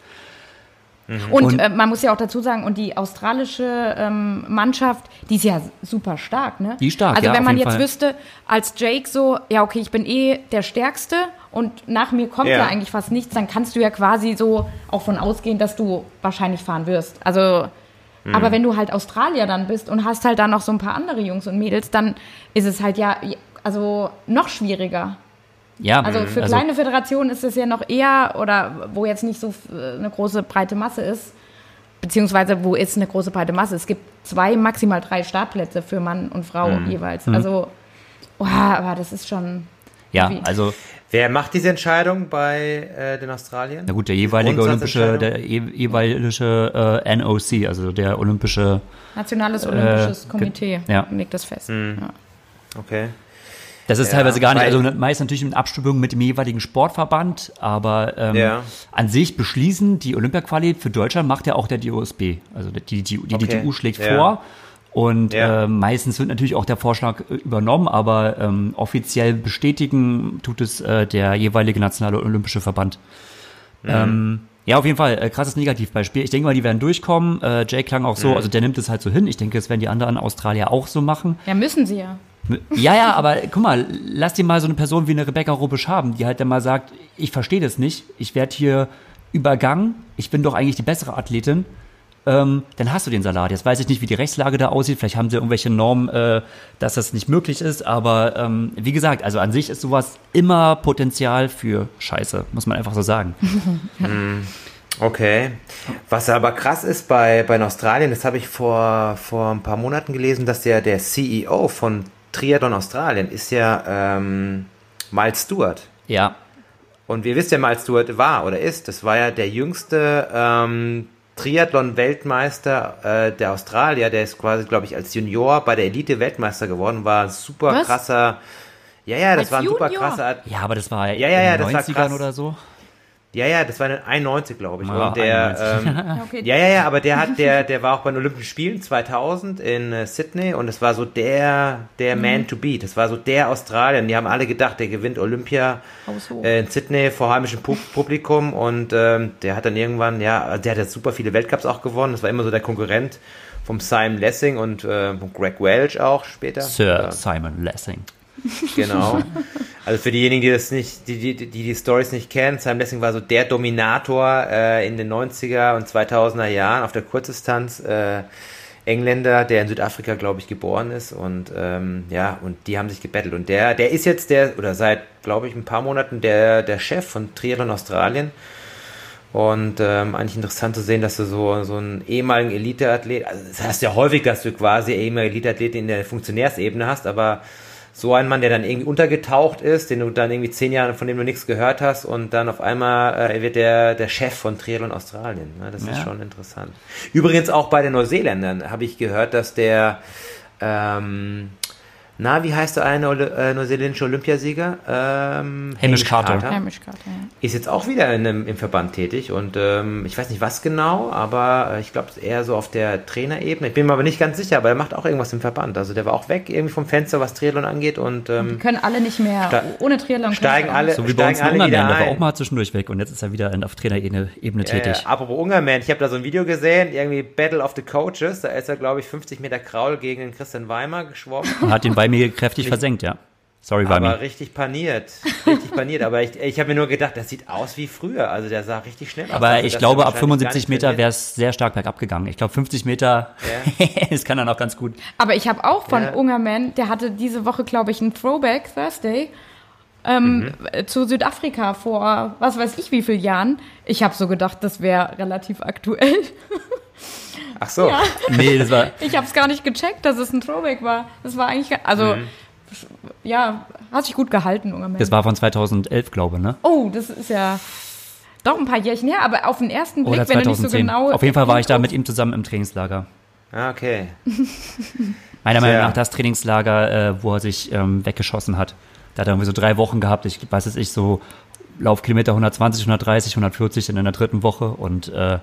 Mhm. Und, und äh, man muss ja auch dazu sagen, und die australische ähm, Mannschaft, die ist ja super stark, ne? Die stark, Also ja, wenn man jetzt Fall. wüsste, als Jake so, ja okay, ich bin eh der Stärkste und nach mir kommt ja. ja. eigentlich fast nichts, dann kannst du ja quasi so auch von ausgehen, dass du wahrscheinlich fahren wirst. Also, mhm. aber wenn du halt Australier dann bist und hast halt dann noch so ein paar andere Jungs und Mädels, dann ist es halt ja, also noch schwieriger. Ja, also für also, kleine Föderationen ist es ja noch eher, oder wo jetzt nicht so eine große breite Masse ist, beziehungsweise wo ist eine große breite Masse? Es gibt zwei, maximal drei Startplätze für Mann und Frau mhm. jeweils. Mhm. Also, oh, aber das ist schon. Ja, also. Wer macht diese Entscheidung bei äh, den Australiern? Na gut, der jeweilige olympische, der jeweilige äh, NOC, also der olympische Nationales Olympisches äh, Komitee ja. legt das fest. Mhm. Ja. Okay. Das ist ja, teilweise gar nicht, also meist natürlich in Abstimmung mit dem jeweiligen Sportverband, aber ähm, ja. an sich beschließen, die Olympia-Quali für Deutschland macht ja auch der DOSB. Also die, die, die, die okay. DTU schlägt ja. vor. Und äh, meistens wird natürlich auch der Vorschlag äh, übernommen, aber ähm, offiziell bestätigen tut es äh, der jeweilige nationale olympische Verband. Mhm. Ähm, ja, auf jeden Fall, äh, krasses Negativbeispiel. Ich denke mal, die werden durchkommen. Äh, Jay klang auch so, mhm. also der nimmt es halt so hin. Ich denke, das werden die anderen Australier auch so machen. Ja, müssen sie ja. Ja, ja, aber guck mal, lass dir mal so eine Person wie eine Rebecca Rubisch haben, die halt dann mal sagt, ich verstehe das nicht, ich werde hier übergangen, ich bin doch eigentlich die bessere Athletin. Ähm, dann hast du den Salat. Jetzt weiß ich nicht, wie die Rechtslage da aussieht. Vielleicht haben sie irgendwelche Normen, äh, dass das nicht möglich ist. Aber ähm, wie gesagt, also an sich ist sowas immer Potenzial für Scheiße, muss man einfach so sagen. Hm, okay. Was aber krass ist bei, bei Australien, das habe ich vor, vor ein paar Monaten gelesen, dass der, der CEO von Triathlon Australien ist ja ähm, Miles Stewart. Ja. Und wir wissen ja, Miles Stewart war oder ist, das war ja der jüngste ähm, Triathlon-Weltmeister äh, der Australier, der ist quasi, glaube ich, als Junior bei der Elite-Weltmeister geworden, war super Was? krasser Ja, ja, das Als war ein super Junior? krasser. At- Ja, aber das war Ja, ja, ja, in den das war 90ern krass. oder so. Ja, ja, das war ein 91, glaube ich. Ja, und der, 91. ähm, Ja, okay. ja, ja, ja, aber der hat, der, der war auch bei den Olympischen Spielen 2000 in äh, Sydney und es war so der, der Mhm. Man to beat. Das war so der Australier. Und Die haben alle gedacht, der gewinnt Olympia äh, in Sydney vor heimischem Pu Publikum und ähm, der hat dann irgendwann, ja, also der hat jetzt super viele Weltcups auch gewonnen. Das war immer so der Konkurrent vom Simon Lessing und äh, Greg Welch auch später. Sir Ja. Simon Lessing. Genau. Also für diejenigen, die das nicht, die die, die, die Stories nicht kennen, Sam Lessing war so der Dominator äh, in den 90er und 2000er Jahren auf der Kurzdistanz. Äh, Engländer, der in Südafrika, glaube ich, geboren ist und ähm, ja, und die haben sich gebettelt. Und der, der ist jetzt der, oder seit, glaube ich, ein paar Monaten der, der Chef von Triathlon Australien. Und ähm, eigentlich interessant zu sehen, dass du so, so einen ehemaligen Eliteathlet, also das heißt ja häufig, dass du quasi ehemalige Eliteathleten in der Funktionärsebene hast, aber so ein Mann, der dann irgendwie untergetaucht ist, den du dann irgendwie zehn Jahre, von dem du nichts gehört hast und dann auf einmal äh, wird der, der Chef von Triathlon Australien. Ne? Das ist Ja. schon interessant. Übrigens auch bei den Neuseeländern habe ich gehört, dass der, ähm, na, wie heißt der eine Oli- äh, neuseeländische Olympiasieger? Ähm, Hamish Carter. Hamish Carter, ja. ist jetzt auch wieder in im Verband tätig und ähm, ich weiß nicht was genau, aber äh, ich glaube eher so auf der Trainerebene. Ich bin mir aber nicht ganz sicher, aber er macht auch irgendwas im Verband. Also der war auch weg irgendwie vom Fenster, was Triathlon angeht und ähm, Die können alle nicht mehr, ohne Triathlon können steigen alle- nicht. So wie bei uns alle Ungarn, wieder der war ein. auch mal zwischendurch weg und jetzt ist er wieder in, auf Trainerebene Ebene äh, tätig. apropos Ungarn, ich habe da so ein Video gesehen, irgendwie Battle of the Coaches, da ist er glaube ich 50 Meter Kraul gegen den Christian Weimar geschwommen. Und hat den bei mir kräftig versenkt, ja. Sorry, Weimi. Aber richtig paniert, richtig paniert. Aber ich, ich habe mir nur gedacht, das sieht aus wie früher. Also der sah richtig schnell aus. Aber Also, ich glaube, ab wahrscheinlich gar 75 nicht Meter wäre es sehr stark bergab gegangen. Ich glaube, 50 Meter, das kann dann auch ganz gut. Aber ich habe auch von Ja. Ungerman, der hatte diese Woche, glaube ich, einen Throwback Thursday ähm, äh, zu Südafrika vor was weiß ich wie vielen Jahren. Ich habe so gedacht, das wäre relativ aktuell. Ach so. Nee, das war, Ich habe es gar nicht gecheckt, dass es ein Throwback war. Das war eigentlich, also ja, hat sich gut gehalten, Ungerman. das war von 2011, glaube ich, ne? oh, das ist ja doch ein paar Jährchen her, aber auf den ersten Blick, Oder wenn du nicht so 2010. genau. Auf jeden Fall war ich da mit ihm zusammen im Trainingslager. Ah, okay. Meiner Meinung nach das Trainingslager, äh, wo er sich ähm, weggeschossen hat. Da hat er irgendwie so drei Wochen gehabt. Ich weiß es ich, so Laufkilometer 120, 130, 140 in der dritten Woche. Und äh,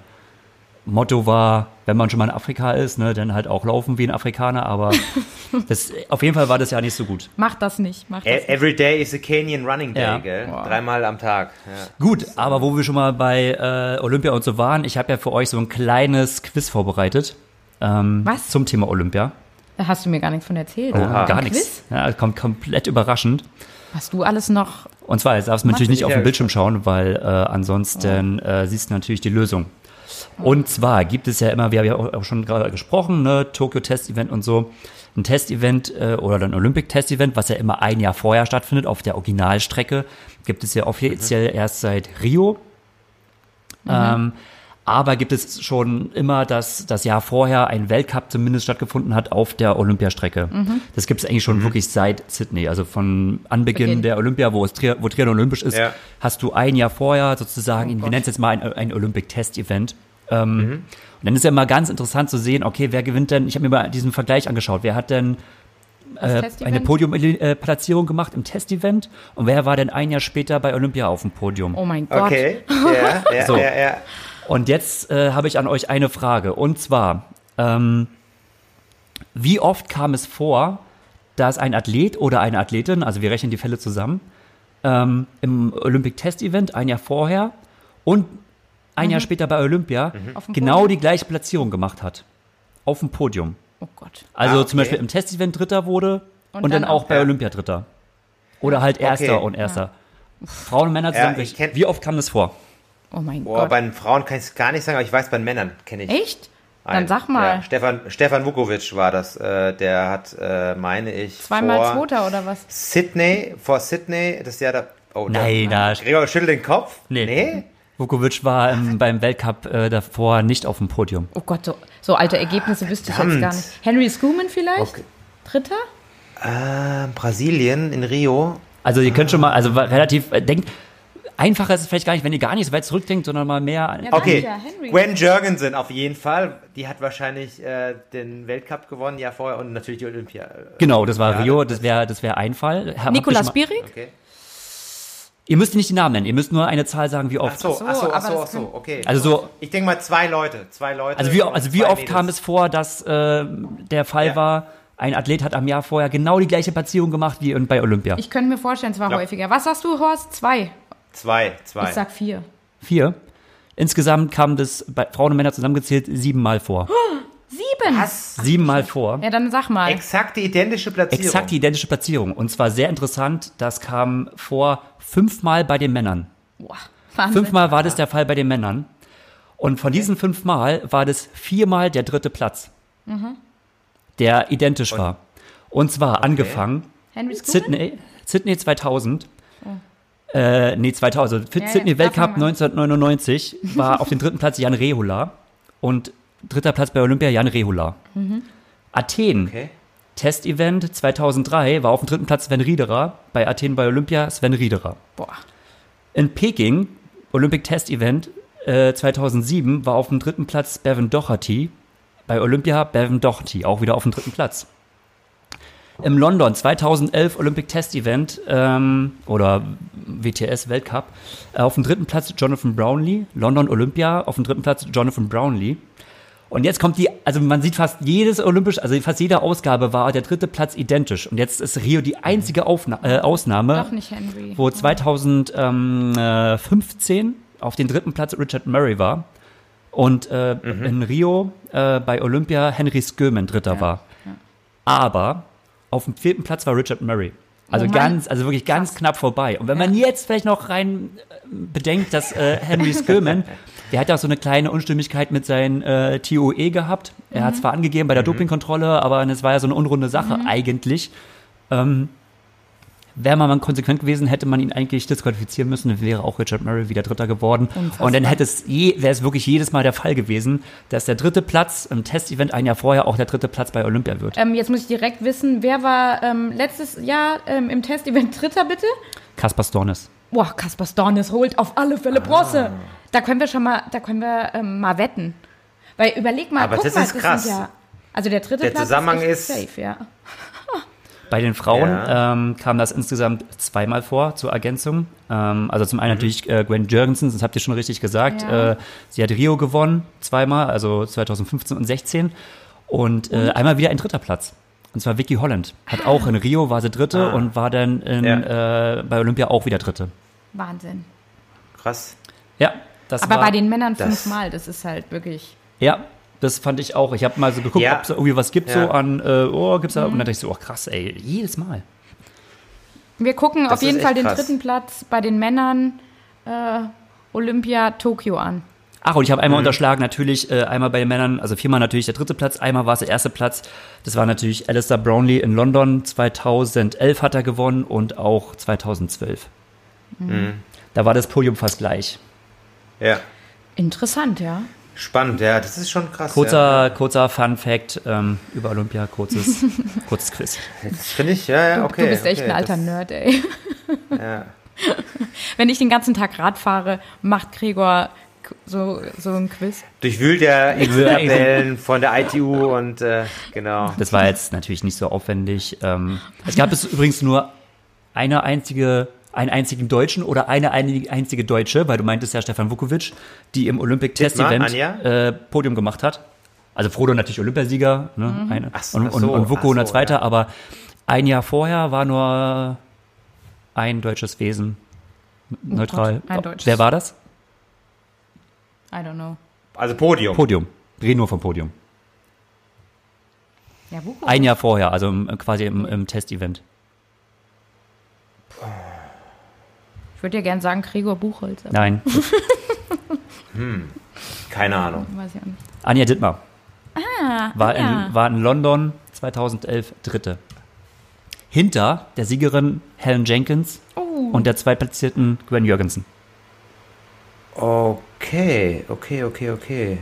Motto war, wenn man schon mal in Afrika ist, ne, dann halt auch laufen wie ein Afrikaner. Aber das, auf jeden Fall war das ja nicht so gut. Mach das nicht, mach das E- nicht. Every day is a Kenyan Running Day, Ja. gell? Wow. Dreimal am Tag. Ja. Gut, aber wo wir schon mal bei äh, Olympia und so waren, ich habe ja für euch so ein kleines Quiz vorbereitet. Ähm, Was? Zum Thema Olympia. Da hast du mir gar nichts von erzählt. Oha. Gar nichts. Ja, kommt komplett überraschend. Was du alles noch. Und zwar, jetzt darfst du natürlich nicht auf den Bildschirm schauen, weil äh, ansonsten äh, siehst du natürlich die Lösung. Und zwar gibt es ja immer, wir haben ja auch schon gerade gesprochen, ne, Tokyo Test Event und so, ein Test-Event äh, oder ein Olympic Test Event, was ja immer ein Jahr vorher stattfindet auf der Originalstrecke, gibt es ja offiziell erst seit Rio. Ähm, aber gibt es schon immer, dass das Jahr vorher ein Weltcup zumindest stattgefunden hat auf der Olympiastrecke. Das gibt es eigentlich schon wirklich seit Sydney. Also von Anbeginn Beginn. der Olympia, wo es Tri wo Triathlon olympisch ist, Ja. hast du ein Jahr vorher sozusagen, wir Gott. nennen es jetzt mal ein, ein Olympic Ähm, Und dann ist ja immer ganz interessant zu sehen, okay, wer gewinnt denn, ich habe mir mal diesen Vergleich angeschaut, wer hat denn äh, eine Podiumplatzierung gemacht im Testevent und wer war denn ein Jahr später bei Olympia auf dem Podium? Oh mein Gott. Okay. Ja, ja, So. ja, ja. Und jetzt äh, habe ich an euch eine Frage. Und zwar, ähm, wie oft kam es vor, dass ein Athlet oder eine Athletin, also wir rechnen die Fälle zusammen, ähm, im Olympic Test Event ein Jahr vorher und ein Jahr später bei Olympia dem genau die gleiche Platzierung gemacht hat? Auf dem Podium. Oh Gott. Also Ah, zum okay. Beispiel im Test-Event Dritter wurde und, Und dann, dann auch bei Ja. Olympia Dritter. Oder halt Erster Okay. und Erster. Frauen und Männer zusammen. ich kenn- wie oft kam das vor? Oh mein Boah, Gott. bei den Frauen kann ich es gar nicht sagen, aber ich weiß, bei den Männern kenne ich. Echt? Dann einen. sag mal. Ja, Stefan, Stefan Vukovic war das. Äh, der hat, äh, meine ich, Zweimal vor Zweiter oder was? Sydney, vor Sydney, das Jahr da. Oh, Nein, da. da- Gregor schüttelt den Kopf. Nee. Nee? Vukovic war im, beim Weltcup äh, davor nicht auf dem Podium. Oh Gott, so, so alte Ergebnisse wüsste ich jetzt gar nicht. Henry Schumann vielleicht? Okay. Dritter? Äh, Brasilien in Rio. Also ihr könnt schon mal, also war relativ, äh, denkt, Einfacher ist es vielleicht gar nicht, wenn ihr gar nicht so weit zurückdenkt, sondern mal mehr. Ja, Okay, Henry. Gwen Jurgensen auf jeden Fall. Die hat wahrscheinlich äh, den Weltcup gewonnen, ja vorher und natürlich die Olympia. Genau, das war Ja, Rio, das- wäre das wär ein Fall. Schon Bierig? Okay. Ihr müsst nicht die Namen nennen, ihr müsst nur eine Zahl sagen, wie Ach oft. so, so, ach so, ach so, ach so, okay. Also so- Ich denke mal zwei Leute, zwei Leute. Also wie, also wie oft kam Mädels. es vor, dass äh, der Fall Ja. war, ein Athlet hat am Jahr vorher genau die gleiche Platzierung gemacht wie bei Olympia? Ich könnte mir vorstellen, es war Ja. häufiger. Was sagst du, Horst? Zwei. Zwei, zwei. Ich sag vier. Vier. Insgesamt kam das bei Frauen und Männern zusammengezählt siebenmal vor. Sieben. Was? Siebenmal vor. Ja, dann sag mal. Exakt die identische Platzierung. Exakt die identische Platzierung. Und zwar sehr interessant, das kam vor fünfmal bei den Männern. Boah, Wahnsinn. Fünfmal war das der Fall bei den Männern. Und von diesen fünfmal war das viermal der dritte Platz, der identisch war. Und zwar angefangen Henry? Sydney, Sydney 2000. Äh, nee, 2000. Ja, Sydney Weltcup fangen wir an. 1999 war auf dem dritten Platz Jan Rehula und dritter Platz bei Olympia Jan Rehula. Athen, Okay. Testevent 2003 war auf dem dritten Platz Sven Riederer, bei Athen bei Olympia Sven Riederer. Boah. In Peking, Olympic Test Event äh, 2007, war auf dem dritten Platz Bevan Doherty. Bei Olympia Bevan Doherty, auch wieder auf dem dritten Platz. Im London 2011 Olympic Test Event ähm, oder WTS Weltcup äh, auf dem dritten Platz Jonathan Brownlee. London Olympia auf dem dritten Platz Jonathan Brownlee. Und jetzt kommt die, also man sieht fast jedes Olympisch, also fast jede Ausgabe war der dritte Platz identisch. Und jetzt ist Rio die einzige Aufna äh, Ausnahme, Doch nicht Henry. wo 2015 auf den dritten Platz Richard Murray war und äh, in Rio äh, bei Olympia Henry Skömen dritter war. Aber auf dem vierten Platz war Richard Murray. Also Oh ganz, also wirklich ganz knapp vorbei. Und wenn man jetzt vielleicht noch rein äh, bedenkt, dass äh, Henry Skömen, der hat ja auch so eine kleine Unstimmigkeit mit seinem äh, TOE gehabt. Er hat zwar angegeben bei der Dopingkontrolle, aber es war ja so eine unrunde Sache eigentlich. Ähm, Wäre man mal konsequent gewesen, hätte man ihn eigentlich disqualifizieren müssen, dann wäre auch Richard Murray wieder Dritter geworden. Unfassbar. Und dann hätte es je, wäre es wirklich jedes Mal der Fall gewesen, dass der dritte Platz im Testevent ein Jahr vorher auch der dritte Platz bei Olympia wird. Ähm, jetzt muss ich direkt wissen, wer war ähm, letztes Jahr ähm, im Testevent Dritter, bitte? Kaspar Stornes. Boah, Kaspar Stornes holt auf alle Fälle Bronze. Da können wir schon mal, da können wir ähm, mal wetten. Weil überleg mal, Aber guck das mal, ist krass. Sind ja, also der dritte Der Platz Zusammenhang ist, ist- safe, ja. Bei den Frauen Ja. ähm, kam das insgesamt zweimal vor zur Ergänzung. Ähm, also zum einen natürlich äh, Gwen Jurgensen, das habt ihr schon richtig gesagt. Ja. Äh, sie hat Rio gewonnen, zweimal, also 2015 und 16. Und, äh, einmal wieder ein dritter Platz. Und zwar Vicky Holland. Hat auch in Rio war sie dritte Ah. und war dann in, äh, bei Olympia auch wieder dritte. Wahnsinn. Krass. Ja, das Aber war, bei den Männern das- fünfmal, das ist halt wirklich. Ja, das fand ich auch. Ich habe mal so geguckt, Ja. ob es irgendwie was gibt Ja. so an, äh, oh, gibt's da? Mhm. Und dann dachte ich so, oh krass, ey, jedes Mal. Wir gucken Das auf jeden Fall den krass. dritten Platz bei den Männern äh, Olympia Tokio an. Ach, und ich habe Mhm. einmal unterschlagen, natürlich äh, einmal bei den Männern, also viermal natürlich der dritte Platz, einmal war es der erste Platz. Das war natürlich Alistair Brownlee in London. 2011 hat er gewonnen und auch 2012. Mhm. Da war das Podium fast gleich. Ja. Interessant, ja. Spannend, ja, das ist schon krass. Kurzer, kurzer Fun Fact ähm, über Olympia, kurzes, kurzes Quiz. Ja. Das finde ich, ja, ja, Du, okay. du bist echt okay, ein alter das, Nerd, ey. Ja. Wenn ich den ganzen Tag Rad fahre, macht Gregor so, so ein Quiz. Durchwühlt will- Excel-Tabellen von der ITU und äh, genau. Das war jetzt natürlich nicht so aufwendig. Ähm, es gab es übrigens nur eine einzige, einen einzigen Deutschen oder eine einzige, Deutsche, weil du meintest ja Stefan Vukovic, die im Olympic Test Event äh, Podium gemacht hat. Also Frodo natürlich Olympiasieger ne? eine, Ach so, und, und, und Vuko so, Zweite, ja. aber ein Jahr vorher war nur ein deutsches Wesen neutral. ein deutsches. Wer war das? I don't know. Also Podium. Podium. Reden nur vom Podium. Ja, Wuko. Ein Jahr vorher, also im, quasi im, im Testevent. Ich würde ja gern sagen Gregor Buchholz, aber Nein, Keine Ahnung. weiß ich auch nicht. Anja Dittmar. Ah, war, Anja. in, war in London 2011 Dritte. Hinter der Siegerin Helen Jenkins Oh. und der zweitplatzierten Gwen Jürgensen. Okay, okay, okay, okay.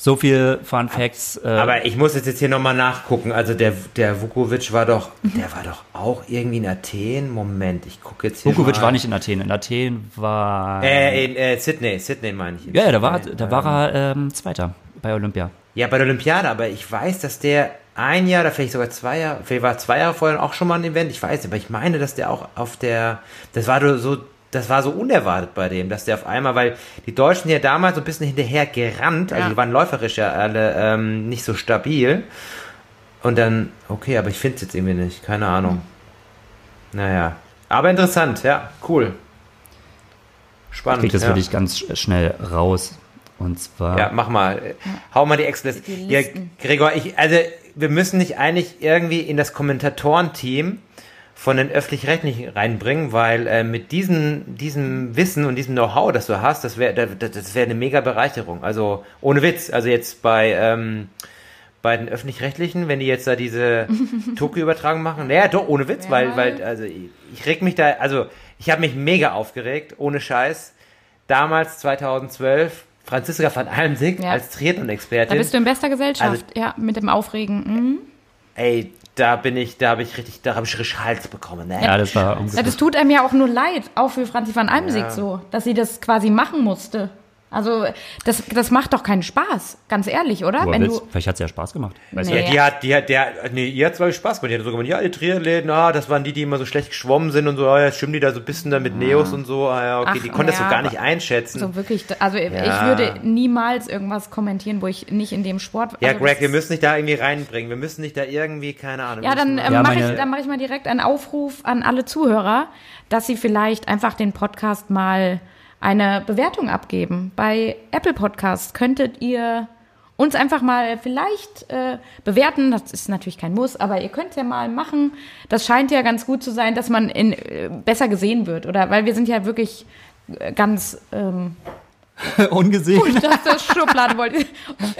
So viel Fun Facts. Äh, Aber ich muss jetzt, jetzt hier nochmal nachgucken. Also der, der Vukovic war doch, der war doch auch irgendwie in Athen. Moment, ich gucke jetzt hier Vukovic mal. war nicht in Athen. In Athen war. Äh, in äh, Sydney, Sydney meine ich. ja, ja, da war, da war er ähm, Zweiter bei Olympia. Ja, bei der Olympiade, aber ich weiß, dass der ein Jahr oder vielleicht sogar zwei Jahre, vielleicht war zwei Jahre vorher auch schon mal ein Event, ich weiß, aber ich meine, dass der auch auf der, das war so, das war so unerwartet bei dem, dass der auf einmal, weil die Deutschen sind ja damals so ein bisschen hinterher gerannt, also Ja. die waren läuferisch ja alle ähm, nicht so stabil. Und dann, okay, aber ich finde es jetzt irgendwie nicht, keine Ahnung. Naja, aber interessant, ja, cool. Ich Spannend. krieg das ja. für dich ganz sch- schnell raus. Und zwar. Ja, mach mal. Hau mal die Excel. Die Ja. Gregor, ich, also wir müssen nicht eigentlich irgendwie in das Kommentatorenteam von den öffentlich-rechtlichen reinbringen, weil äh, mit diesem, diesem Wissen und diesem Know-how, das du hast, das wäre das, wäre eine mega Bereicherung. Also ohne Witz. Also jetzt bei ähm, bei den öffentlich-rechtlichen, wenn die jetzt da diese Tokio-Übertragung machen, naja, doch ohne Witz, Ja. weil weil also ich, ich reg mich da, also ich habe mich mega aufgeregt, ohne Scheiß. Damals 2012 Franziska van Almsick Ja. als Triathlon-Expertin. Da bist du in bester Gesellschaft, Also- ja, mit dem Aufregen. Mhm. Ey, da bin ich, da habe ich richtig, da habe ich richtig Hals bekommen. Ne? ja, das war Ja, das tut einem ja auch nur leid, auch für Franzi van Almsick Ja. so, dass sie das quasi machen musste. Also, das, das macht doch keinen Spaß, ganz ehrlich, oder? Wenn willst? du, Vielleicht hat es ja Spaß gemacht. Weißt Nee. Ja, die hat, die hat, der, nee, ihr hat zwar Spaß gemacht, die hat so gemacht, ja, die Triathleten, ah, das waren die, die immer so schlecht geschwommen sind und so, ah, ja, schwimmen die da so ein bisschen da mit Neos und so, ah, ja, okay, Ach, die konnte das so ja, gar nicht einschätzen. so wirklich, also ich Ja. würde niemals irgendwas kommentieren, wo ich nicht in dem Sport. ja, also Greg, das wir müssen dich da irgendwie reinbringen, wir müssen dich da irgendwie, keine Ahnung. Ja, dann Ja, mache ich, dann mach ich mal direkt einen Aufruf an alle Zuhörer, dass sie vielleicht einfach den Podcast mal eine Bewertung abgeben. Bei Apple Podcast könntet ihr uns einfach mal vielleicht äh, bewerten. Das ist natürlich kein Muss, aber ihr könnt ja mal machen. Das scheint ja ganz gut zu sein, dass man in, äh, besser gesehen wird, oder? Weil wir sind ja wirklich äh, ganz ähm, Ungesehen. das das Schublade wollte.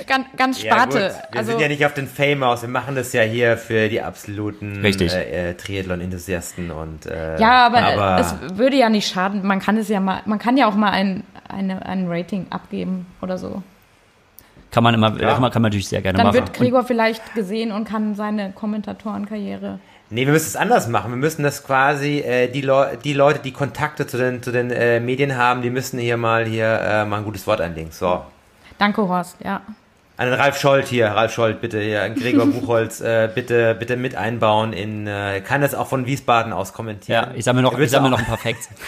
ganz, ganz Ja, gut. Sparte. Wir also, sind ja nicht auf den Fame aus, wir machen das ja hier für die absoluten äh, äh, Triathlon-Enthusiasten und äh, Ja, aber, aber es würde ja nicht schaden. Man kann es ja mal, man kann ja auch mal ein, eine, ein Rating abgeben oder so. Kann man immer, Ja. kann, man, natürlich sehr gerne Dann machen. wird Gregor vielleicht gesehen und kann seine Kommentatorenkarriere. Nee, wir müssen es anders machen. Wir müssen das quasi, äh, die, Leu die Leute, die Kontakte zu den, zu den äh, Medien haben, die müssen hier mal hier äh, mal ein gutes Wort einlegen. So. Danke, Horst, ja. An den Ralf Scholz hier, Ralf Scholz, bitte hier, an Gregor Buchholz, äh, bitte, bitte mit einbauen in, äh, kann das auch von Wiesbaden aus kommentieren. ja, ich sammle noch, ich sammle noch ein paar Facts.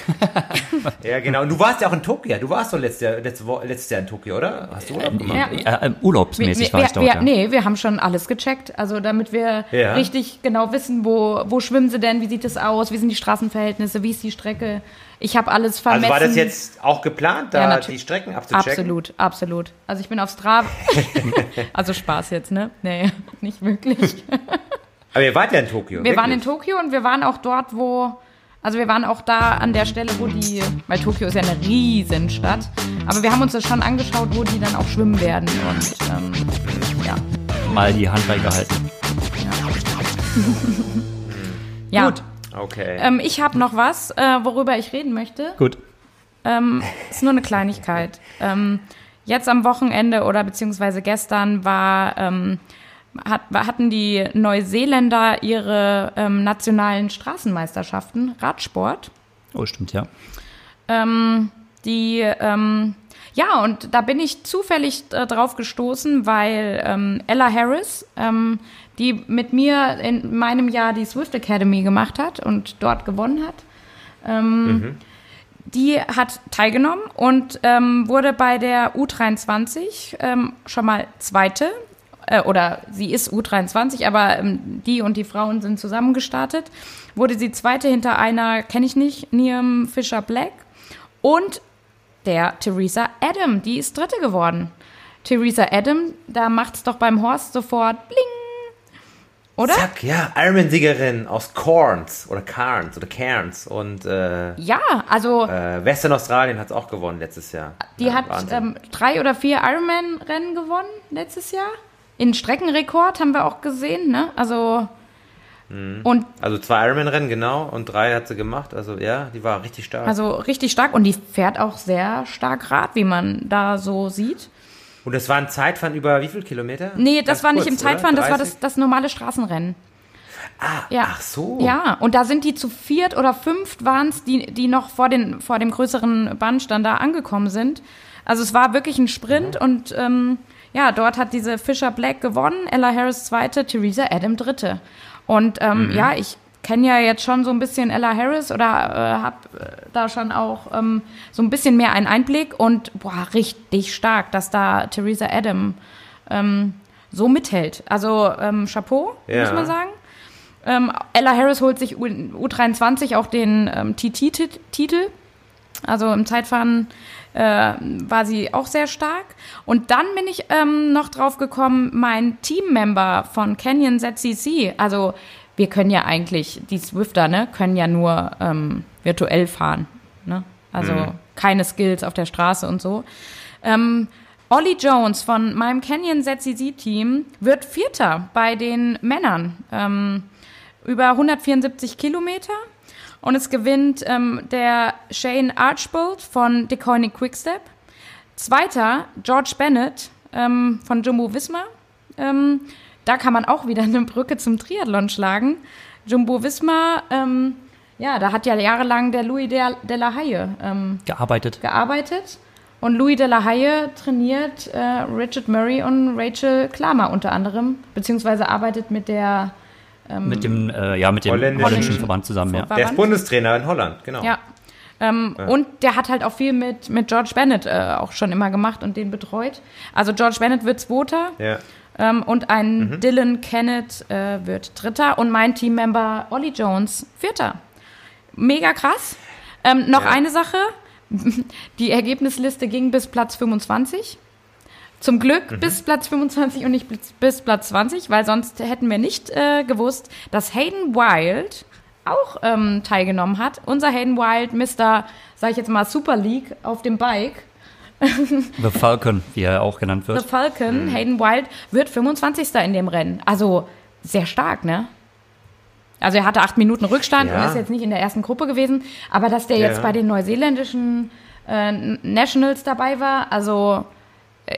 Ja, genau. Und du warst ja auch in Tokio. Du warst doch letztes Jahr, letztes, letztes Jahr in Tokio, oder? Hast du Urlaub gemacht? Ja. Äh, äh, urlaubsmäßig war wir, ich dort. wir, ja. Nee, wir haben schon alles gecheckt. Also damit wir Ja. richtig genau wissen, wo, wo schwimmen sie denn, wie sieht es aus, wie sind die Straßenverhältnisse, wie ist die Strecke. Ich habe alles vermessen. Also war das jetzt auch geplant, da Ja, die Strecken abzuchecken? Absolut, absolut. Also ich bin auf Strava. also Spaß jetzt, ne? Nee, nicht wirklich. Aber ihr wart ja in Tokio. Wir waren in wirklich. Tokio und wir waren auch dort, wo. Also wir waren auch da an der Stelle, wo die, weil Tokio ist ja eine Riesenstadt, aber wir haben uns das schon angeschaut, wo die dann auch schwimmen werden und ähm, ja. Mal die Hand reingehalten. ja. Gut. Okay. Ähm, ich habe noch was, äh, worüber ich reden möchte. Gut. Ähm, ist nur eine Kleinigkeit. Ähm, jetzt am Wochenende oder beziehungsweise gestern war, ähm, hat, hatten die Neuseeländer ihre ähm, nationalen Straßenmeisterschaften, Radsport. Oh, stimmt, ja. Ähm, die, ähm, ja, und da bin ich zufällig äh, drauf gestoßen, weil ähm, Ella Harris, ähm, die mit mir in meinem Jahr die Swift Academy gemacht hat und dort gewonnen hat, ähm, die hat teilgenommen und ähm, wurde bei der U23 ähm, schon mal Zweite. Äh, oder sie ist U23, aber die und die Frauen sind zusammen gestartet. Wurde sie Zweite hinter einer, kenne ich nicht, Niam Fisher Black. Und der Theresa Adam, die ist Dritte geworden. Theresa Adam, da macht's doch beim Horst sofort bling. Oder? Zack, ja, Ironman-Siegerin aus Cairns oder Cairns oder Cairns und äh, Ja, also äh, Western Australien hat es auch gewonnen letztes Jahr. Die ja, hat ähm, drei oder vier Ironman-Rennen gewonnen letztes Jahr. In Streckenrekord haben wir auch gesehen, ne? Also und also zwei Ironman-Rennen, genau, und drei hat sie gemacht. Also ja, die war richtig stark. also richtig stark und die fährt auch sehr stark Rad, wie man da so sieht. Und das war ein Zeitfahren über wie viele Kilometer? Nee, das Ganz war nicht kurz, im Zeitfahren, das war 30? das, das normale Straßenrennen. Ah, Ja. Ach so. Ja, und da sind die zu viert oder fünft waren es, die, die noch vor, den, vor dem größeren Bahnstand da angekommen sind. Also es war wirklich ein Sprint und ähm, ja, dort hat diese Fisher Black gewonnen, Ella Harris zweite, Theresa Adam dritte. Und ähm, ja, ich kenne ja jetzt schon so ein bisschen Ella Harris oder äh, habe äh, da schon auch ähm, so ein bisschen mehr einen Einblick und boah, richtig stark, dass da Theresa Adam ähm, so mithält. Also ähm, Chapeau, Ja. muss man sagen. Ähm, Ella Harris holt sich U U23 auch den ähm, TT-Titel. Also im Zeitfahren äh, war sie auch sehr stark. Und dann bin ich ähm, noch drauf gekommen, mein Teammember von Canyon ZCC, also wir können ja eigentlich, die Swifter, ne, können ja nur ähm, virtuell fahren. Ne? Also keine Skills auf der Straße und so. Ähm, Ollie Jones von meinem Canyon ZCC-Team wird Vierter bei den Männern. Ähm, über 174 Kilometer. Und es gewinnt ähm, der Shane Archbold von DeCoinic Quickstep. Zweiter George Bennett ähm, von Jumbo Visma. Ähm, da kann man auch wieder eine Brücke zum Triathlon schlagen. Jumbo Visma, ähm, ja, da hat ja jahrelang der Louis de, de la Haye ähm, Gearbeitet. gearbeitet. Und Louis de la Haye trainiert äh, Richard Murray und Rachel Klammer unter anderem, beziehungsweise arbeitet mit der Mit dem, äh, ja, mit dem Holländischen- holländischen Verband zusammen, ja. Der ist Bundestrainer in Holland, genau. Ja. Ähm, Und der hat halt auch viel mit, mit George Bennett äh, auch schon immer gemacht und den betreut. Also George Bennett wird Zweiter Ja. ähm, und ein Dylan Kennett äh, wird Dritter und mein Teammember Ollie Jones Vierter. Mega krass. Ähm, noch Ja. eine Sache. Die Ergebnisliste ging bis Platz 25. Zum Glück bis Platz 25 und nicht bis, Platz 20, weil sonst hätten wir nicht äh, gewusst, dass Hayden Wild auch ähm, teilgenommen hat. Unser Hayden Wild, Mr., sag ich jetzt mal, Super League auf dem Bike. The Falcon, wie er auch genannt The wird. Falcon, Hayden Wild, wird 25. in dem Rennen. Also sehr stark, ne? Also er hatte acht Minuten Rückstand Ja. und ist jetzt nicht in der ersten Gruppe gewesen. Aber dass der jetzt Ja. bei den neuseeländischen äh, Nationals dabei war, also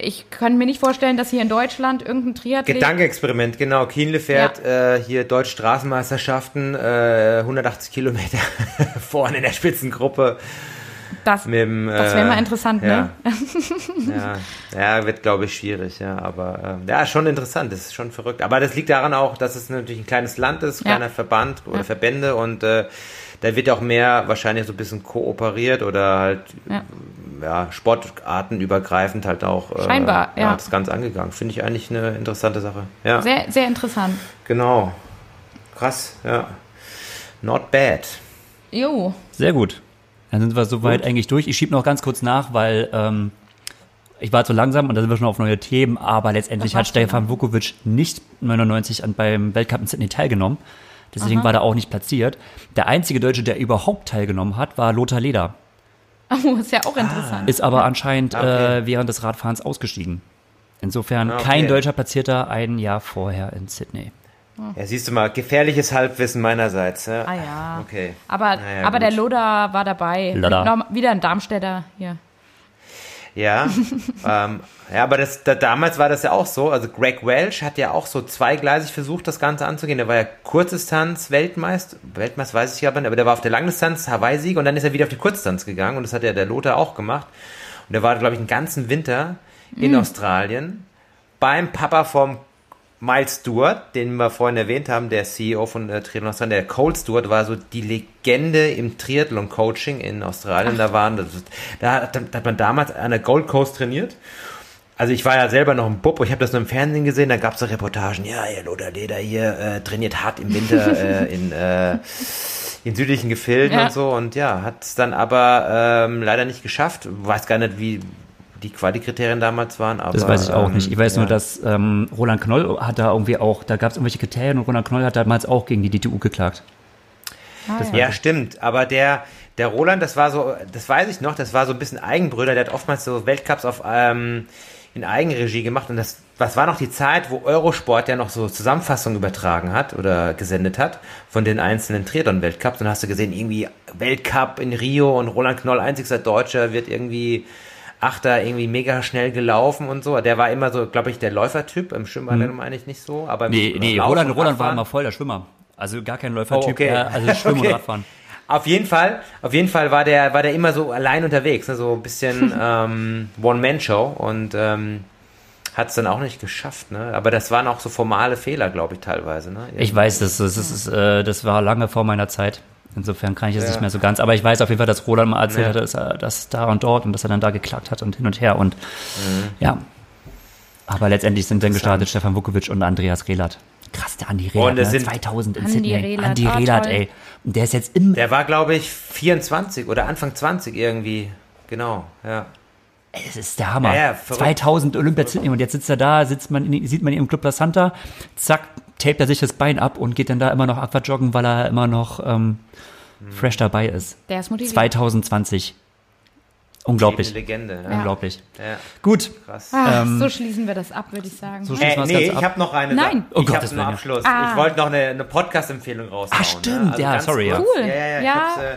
ich kann mir nicht vorstellen, dass hier in Deutschland irgendein Triathlet... Gedankenexperiment, genau. Kienle fährt äh, hier Deutsch Straßenmeisterschaften, äh, 180 Kilometer vorne in der Spitzengruppe. das dem, das wäre äh, mal interessant, ja. ne? Ja, ja wird, glaube ich, schwierig, ja. Aber ähm, ja, schon interessant, das ist schon verrückt. Aber das liegt daran auch, dass es natürlich ein kleines Land ist, Ja. kleiner Verband oder Ja. Verbände und äh, da wird auch mehr wahrscheinlich so ein bisschen kooperiert oder halt Ja. ja, sportartenübergreifend halt auch äh, Scheinbar, ja. das Ganze angegangen. Finde ich eigentlich eine interessante Sache. Ja, Sehr, sehr interessant. genau. Krass, ja. Not bad. Jo. Sehr gut. Dann sind wir soweit eigentlich durch. Ich schiebe noch ganz kurz nach, weil ähm, ich war zu langsam und da sind wir schon auf neue Themen, aber letztendlich hat Stefan Vukovic nicht 99 an, beim Weltcup in Sydney teilgenommen. Deswegen war er auch nicht platziert. Der einzige Deutsche, der überhaupt teilgenommen hat, war Lothar Leder. Oh, ist ja auch interessant. Ist aber anscheinend Ah, okay. äh, während des Radfahrens ausgestiegen. Insofern Ah, okay. kein deutscher Platzierter ein Jahr vorher in Sydney. Ja, siehst du mal, gefährliches Halbwissen meinerseits. Ja. Ah ja. Okay. Aber, Naja, aber der. Loda war dabei. Loda. Wieder ein Darmstädter hier. Ja, ähm, ja, aber das, da, damals war das ja auch so. Also Greg Welch hat ja auch so zweigleisig versucht, das Ganze anzugehen. Der war ja Kurzdistanz Weltmeister, Weltmeister weiß ich aber nicht, aber der war auf der Langdistanz Hawaii-Sieg und dann ist er wieder auf die Kurzdistanz gegangen und das hat ja der Lothar auch gemacht. Und der war, glaube ich, den ganzen Winter in Australien beim Papa vom Miles Stewart, den wir vorhin erwähnt haben, der CEO von äh, Triathlon Australien, der Cole Stewart war so die Legende im Triathlon-Coaching in Australien. Da waren, das, da hat, da hat man damals an der Gold Coast trainiert. Also ich war ja selber noch ein Bub, ich habe das nur im Fernsehen gesehen, da gab es so Reportagen, ja, ihr Lothar Leder hier äh, trainiert hart im Winter äh, in, äh, in südlichen Gefilden Ja. und so und ja, hat es dann aber ähm, leider nicht geschafft. Weiß gar nicht, wie die Qualikriterien damals waren, aber Das weiß ich auch ähm, nicht. Ich weiß nur, ja. dass ähm, Roland Knoll hat da irgendwie auch, da gab es irgendwelche Kriterien und Roland Knoll hat damals auch gegen die DTU geklagt. Ah, Ja, stimmt. Aber der, der Roland, das war so, das weiß ich noch, das war so ein bisschen Eigenbrüder. Der hat oftmals so Weltcups auf, ähm, in Eigenregie gemacht. Und das, was war noch die Zeit, wo Eurosport ja noch so Zusammenfassungen übertragen hat oder gesendet hat von den einzelnen Triathlon-Weltcups. Und dann hast du gesehen, irgendwie Weltcup in Rio und Roland Knoll, einzigster Deutscher, wird irgendwie Achter irgendwie mega schnell gelaufen und so. Der war immer so, glaube ich, der Läufertyp. Im Schwimmen Mhm. meine ich nicht so. Aber Nee, nee, Roland, Roland war immer voll der Schwimmer. Also gar kein Läufertyp, Oh, okay. eher, also Schwimmen Okay. und Radfahren. Auf jeden Fall, auf jeden Fall war der, war der immer so allein unterwegs, ne? so ein bisschen ähm, One-Man-Show und ähm, hat es dann auch nicht geschafft. Ne? Aber das waren auch so formale Fehler, glaube ich, teilweise. Ne? Ich weiß, das, das, ist, äh, das war lange vor meiner Zeit. Insofern kann ich es Ja. nicht mehr so ganz. Aber ich weiß auf jeden Fall, dass Roland mal erzählt Ja. hatte, dass er das da und dort und dass er dann da geklagt hat und hin und her. Und Mhm. ja. Aber letztendlich sind dann gestartet Stefan Vukovic und Andreas Rehlert. Krass, der Andi Und Rehlert, es ne? sind- 2000 in Andi Sydney. Rehlert, Andi Rehlert, toll. ey. Und der ist jetzt im. Der war, glaube ich, 24 oder Anfang 20 irgendwie. Genau, ja. Es ist der Hammer. Ja, ja, verrückt. 2000 Olympia Sydney und jetzt sitzt er da, sitzt man, sieht man ihn im Club La Santa, zack, tapet er sich das Bein ab und geht dann da immer noch Aquajoggen, weil er immer noch ähm, fresh dabei ist. Der ist motiviert. 2020. Unglaublich. Eine Legende. Ja. Unglaublich. Ja, Gut. krass. Ah, Ähm, so schließen wir das ab, würde ich sagen. so Äh, schließen wir das nee, ich ab. habe noch eine. Nein. Sa- Oh ich habe einen. Abschluss. Ah. Ich wollte noch eine, eine Podcast-Empfehlung raushauen. Ach, stimmt, ne? Also ja, sorry. Cool. Ja, ja, ja. Ich Ja. hab's, äh,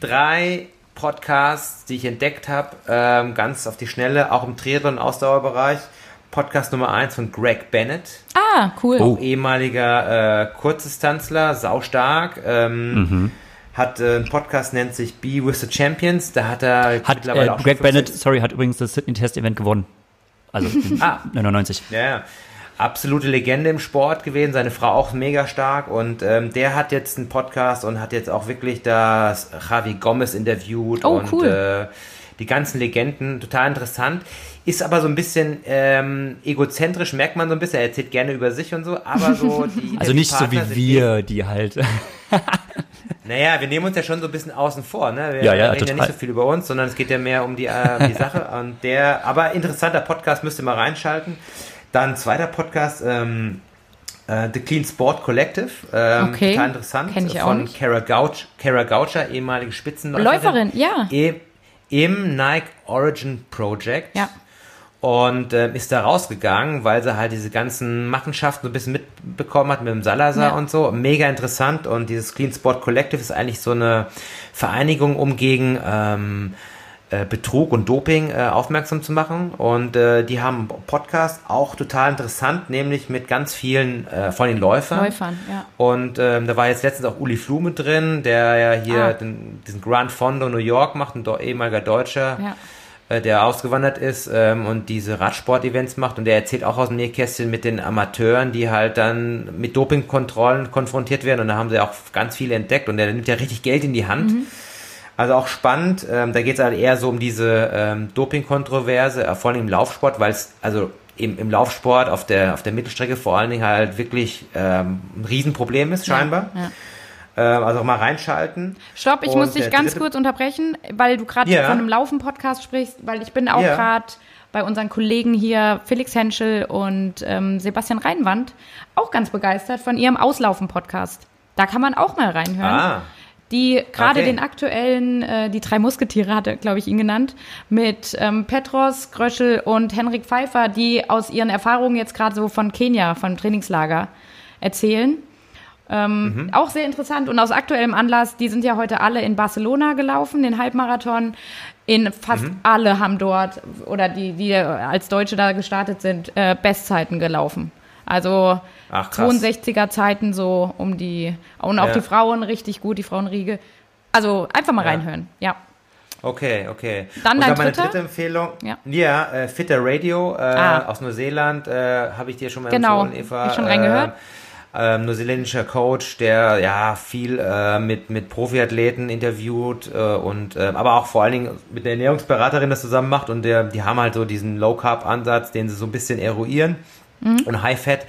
drei Podcasts, die ich entdeckt habe, ähm, ganz auf die Schnelle, auch im Triathlon- und Ausdauerbereich. Podcast Nummer eins von Greg Bennett, ah, cool. Oh. ehemaliger äh, Kurzdistanzler, saustark. Ähm, Mhm. Hat äh, einen Podcast, nennt sich Be with the Champions. Da hat er Hat mittlerweile äh, auch Greg Bennett, sorry, hat übrigens das Sydney Test Event gewonnen. Also Ah. 99. Ja, ja. absolute Legende im Sport gewesen, seine Frau auch mega stark und ähm, der hat jetzt einen Podcast und hat jetzt auch wirklich das Javi Gomez interviewt Oh, und cool. äh, die ganzen Legenden, total interessant. Ist aber so ein bisschen ähm, egozentrisch, merkt man so ein bisschen, er erzählt gerne über sich und so, aber so die Also nicht so wie wir, die halt. naja, wir nehmen uns ja schon so ein bisschen außen vor, ne? Wir Ja, ja, reden ja total. nicht so viel über uns, sondern es geht ja mehr um die, äh, die Sache. Und der, aber interessanter Podcast, müsst ihr mal reinschalten. Dann zweiter Podcast, ähm, äh, The Clean Sport Collective. Ähm, Okay, Total interessant. kenn ich auch Von nicht. Kara, Gouch, Kara Goucher, ehemalige Spitzenläuferin. Läuferin, ja. Im, Im Nike Origin Project. Ja. Und ähm, ist da rausgegangen, weil sie halt diese ganzen Machenschaften so ein bisschen mitbekommen hat mit dem Salazar Ja. und so. Mega interessant. Und dieses Clean Sport Collective ist eigentlich so eine Vereinigung, um gegen ähm, äh, Betrug und Doping äh, aufmerksam zu machen. Und äh, die haben einen Podcast, auch total interessant, nämlich mit ganz vielen äh, von den Läufern. Läufern, ja. Und ähm, da war jetzt letztens auch Uli Flume drin, der ja hier Ah. den, diesen Grand Fondo New York macht, ein ehemaliger Deutscher Ja. äh, der ausgewandert ist ähm, und diese Radsport-Events macht und der erzählt auch aus dem Nähkästchen mit den Amateuren, die halt dann mit Dopingkontrollen konfrontiert werden und da haben sie auch ganz viele entdeckt und der nimmt ja richtig Geld in die Hand. Also auch spannend, ähm, da geht es halt eher so um diese ähm, Doping-Kontroverse, äh, vor allem im Laufsport, weil es also im, im Laufsport auf der, auf der Mittelstrecke vor allen Dingen halt wirklich ähm, ein Riesenproblem ist, scheinbar. Ja. Ähm, also auch mal reinschalten. Stopp, ich Und muss dich ganz dritte- kurz unterbrechen, weil du gerade Ja. von einem Laufen-Podcast sprichst, weil ich bin auch Ja. gerade bei unseren Kollegen hier, Felix Henschel und ähm, Sebastian Reinwand, auch ganz begeistert von ihrem Auslaufen-Podcast. Da kann man auch mal reinhören. Ah, Die gerade Okay. den aktuellen, äh, die drei Musketiere hatte, glaube ich, ihn genannt, mit ähm, Petros, Gröschel und Henrik Pfeiffer, die aus ihren Erfahrungen jetzt gerade so von Kenia, vom Trainingslager erzählen. Ähm, Auch sehr interessant und aus aktuellem Anlass, die sind ja heute alle in Barcelona gelaufen, den Halbmarathon. In fast alle haben dort, oder die, die als Deutsche da gestartet sind, äh, Bestzeiten gelaufen. Also Ach, krass. 62er Zeiten so um die, und auch Ja. die Frauen richtig gut, die Frauenriege. Also einfach mal Ja. reinhören, ja. Okay, okay. Dann dann meine dritte Empfehlung. Ja. äh, Fitter Radio äh, Ah. aus Neuseeland äh, habe ich dir schon mal Genau, empfohlen, Eva. ich schon reingehört. Äh, ähm, neuseeländischer Coach, der ja viel äh, mit, mit Profiathleten interviewt äh, und äh, aber auch vor allen Dingen mit der Ernährungsberaterin das zusammen macht und der, die haben halt so diesen Low Carb Ansatz, den sie so ein bisschen eruieren Mhm. und High Fat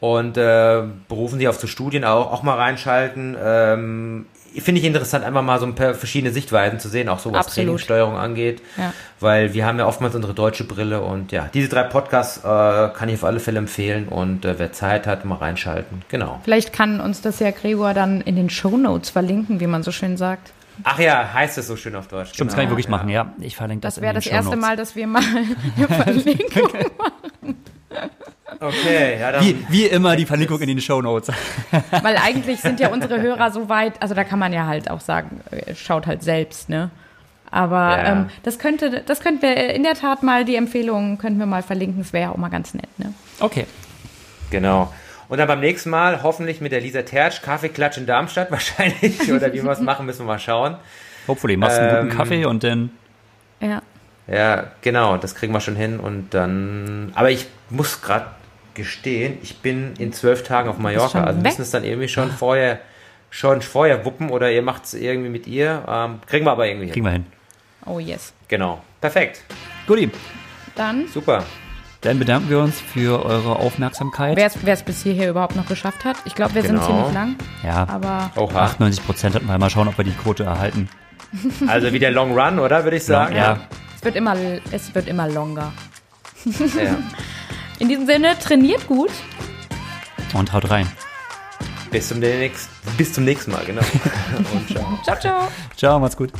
und äh, berufen sich auf so Studien auch, auch mal reinschalten. Ähm, Finde ich interessant, einfach mal so ein paar verschiedene Sichtweisen zu sehen, auch so was Absolut. Trainingssteuerung angeht. Ja. Weil wir haben ja oftmals unsere deutsche Brille und ja, diese drei Podcasts äh, kann ich auf alle Fälle empfehlen und äh, wer Zeit hat, mal reinschalten. Genau. Vielleicht kann uns das ja Gregor dann in den Shownotes verlinken, wie man so schön sagt. Ach ja, heißt es so schön auf Deutsch. Stimmt, das kann ich wirklich machen, ja. Ich verlinke das, Das wäre das erste. Mal, dass wir mal eine Verlinkung Okay, ja, dann. Wie, wie immer die Verlinkung in den Shownotes. Weil eigentlich sind ja unsere Hörer so weit, also da kann man ja halt auch sagen, äh, schaut halt selbst, ne? Aber Ja. ähm, das könnte, das könnten wir in der Tat mal, die Empfehlungen könnten wir mal verlinken. Das wäre ja auch mal ganz nett, ne? Okay. Genau. Und dann beim nächsten Mal hoffentlich mit der Lisa Tertsch, Kaffeeklatsch in Darmstadt wahrscheinlich. Oder wie wir es machen, müssen wir mal schauen. Hopefully machst du einen guten Ähm, Kaffee und dann. Ja. Ja, genau, das kriegen wir schon hin. Und dann. Aber ich muss gerade gestehen, ich bin in zwölf Tagen auf Mallorca. Also müssen es dann irgendwie schon vorher schon vorher wuppen oder ihr macht es irgendwie mit ihr. Ähm, kriegen wir aber irgendwie hin. Kriegen wir hin. Oh yes. Genau. Perfekt. Guti, Dann, Super. dann bedanken wir uns für eure Aufmerksamkeit. wer es bis hierher überhaupt noch geschafft hat. Ich glaube, wir Genau. sind ziemlich lang. ja, Aber Oha. 98 Prozent hatten wir. Mal schauen, ob wir die Quote erhalten. Also wieder Long Run, oder? Würde ich sagen. ja, es wird immer, es wird immer longer. ja. In diesem Sinne, trainiert gut. und haut rein. Bis, zum nächsten, bis zum nächsten Mal, genau. Und ciao. Ciao, ciao. Ciao, macht's gut.